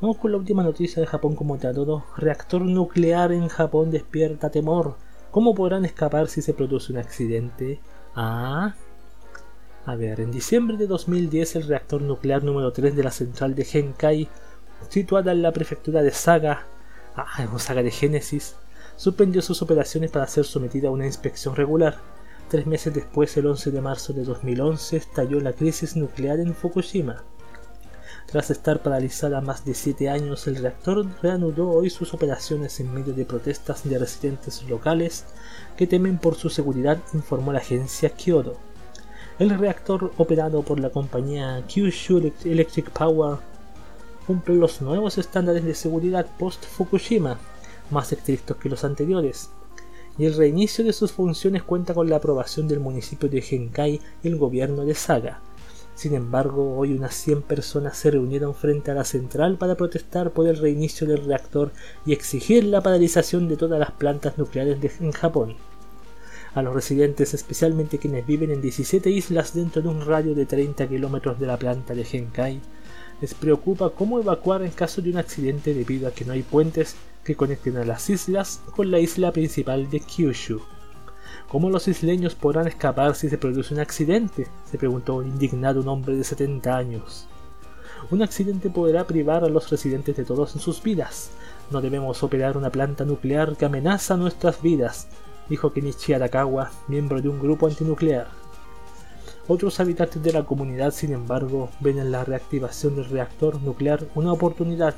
Vamos con la última noticia de Japón como todo. Reactor nuclear en Japón despierta temor. ¿Cómo podrán escapar si se produce un accidente? Ah. A ver, en diciembre de 2010 el reactor nuclear número 3 de la central de Genkai, situada en la prefectura de Saga, ah, Saga de Génesis, suspendió sus operaciones para ser sometida a una inspección regular. Tres meses después, el 11 de marzo de 2011, estalló la crisis nuclear en Fukushima. Tras estar paralizada más de siete años, el reactor reanudó hoy sus operaciones en medio de protestas de residentes locales que temen por su seguridad, informó la agencia Kyoto. El reactor operado por la compañía Kyushu Electric Power cumple los nuevos estándares de seguridad post-Fukushima, más estrictos que los anteriores, el reinicio de sus funciones cuenta con la aprobación del municipio de Genkai y el gobierno de Saga. Sin embargo, hoy unas 100 personas se reunieron frente a la central para protestar por el reinicio del reactor y exigir la paralización de todas las plantas nucleares en Japón. A los residentes, especialmente quienes viven en 17 islas dentro de un radio de 30 kilómetros de la planta de Genkai, les preocupa cómo evacuar en caso de un accidente debido a que no hay puentes que conecten a las islas con la isla principal de Kyushu. ¿Cómo los isleños podrán escapar si se produce un accidente? se preguntó indignado un hombre de 70 años. Un accidente podrá privar a los residentes de todos sus vidas. No debemos operar una planta nuclear que amenaza nuestras vidas, dijo Kenichi Arakawa, miembro de un grupo antinuclear. Otros habitantes de la comunidad, sin embargo, ven en la reactivación del reactor nuclear una oportunidad.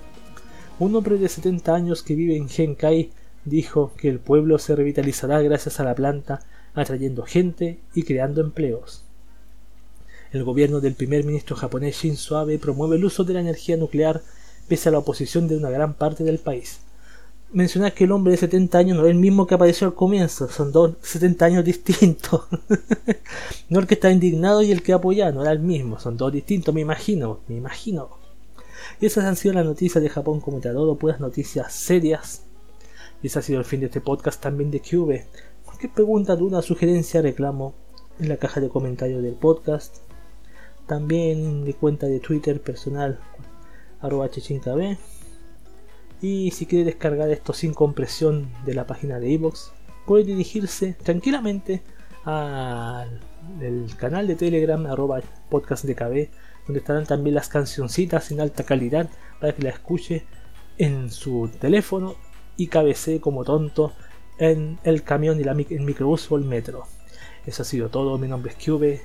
Un hombre de 70 años que vive en Genkai dijo que el pueblo se revitalizará gracias a la planta, atrayendo gente y creando empleos. El gobierno del primer ministro japonés Shinzo Abe promueve el uso de la energía nuclear pese a la oposición de una gran parte del país. Mencionar que el hombre de 70 años no es el mismo que apareció al comienzo, son dos 70 años distintos. no el que está indignado y el que apoya, no era el mismo, son dos distintos, me imagino, me imagino. Y esas han sido las noticias de Japón como te adoro, puras noticias serias. Y ese ha sido el fin de este podcast también de QV. Cualquier pregunta, duda, sugerencia, reclamo en la caja de comentarios del podcast. También en mi cuenta de Twitter personal, arroba chechinкb. Y si quiere descargar esto sin compresión de la página de iVoox, puede dirigirse tranquilamente al canal de Telegram, arroba podcast de donde estarán también las cancioncitas en alta calidad para que la escuche en su teléfono y cabecee como tonto en el camión y la, el microbús o el metro. Eso ha sido todo, mi nombre es Cube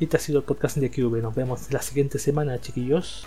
y este ha sido el podcast de Cube. Nos vemos la siguiente semana, chiquillos.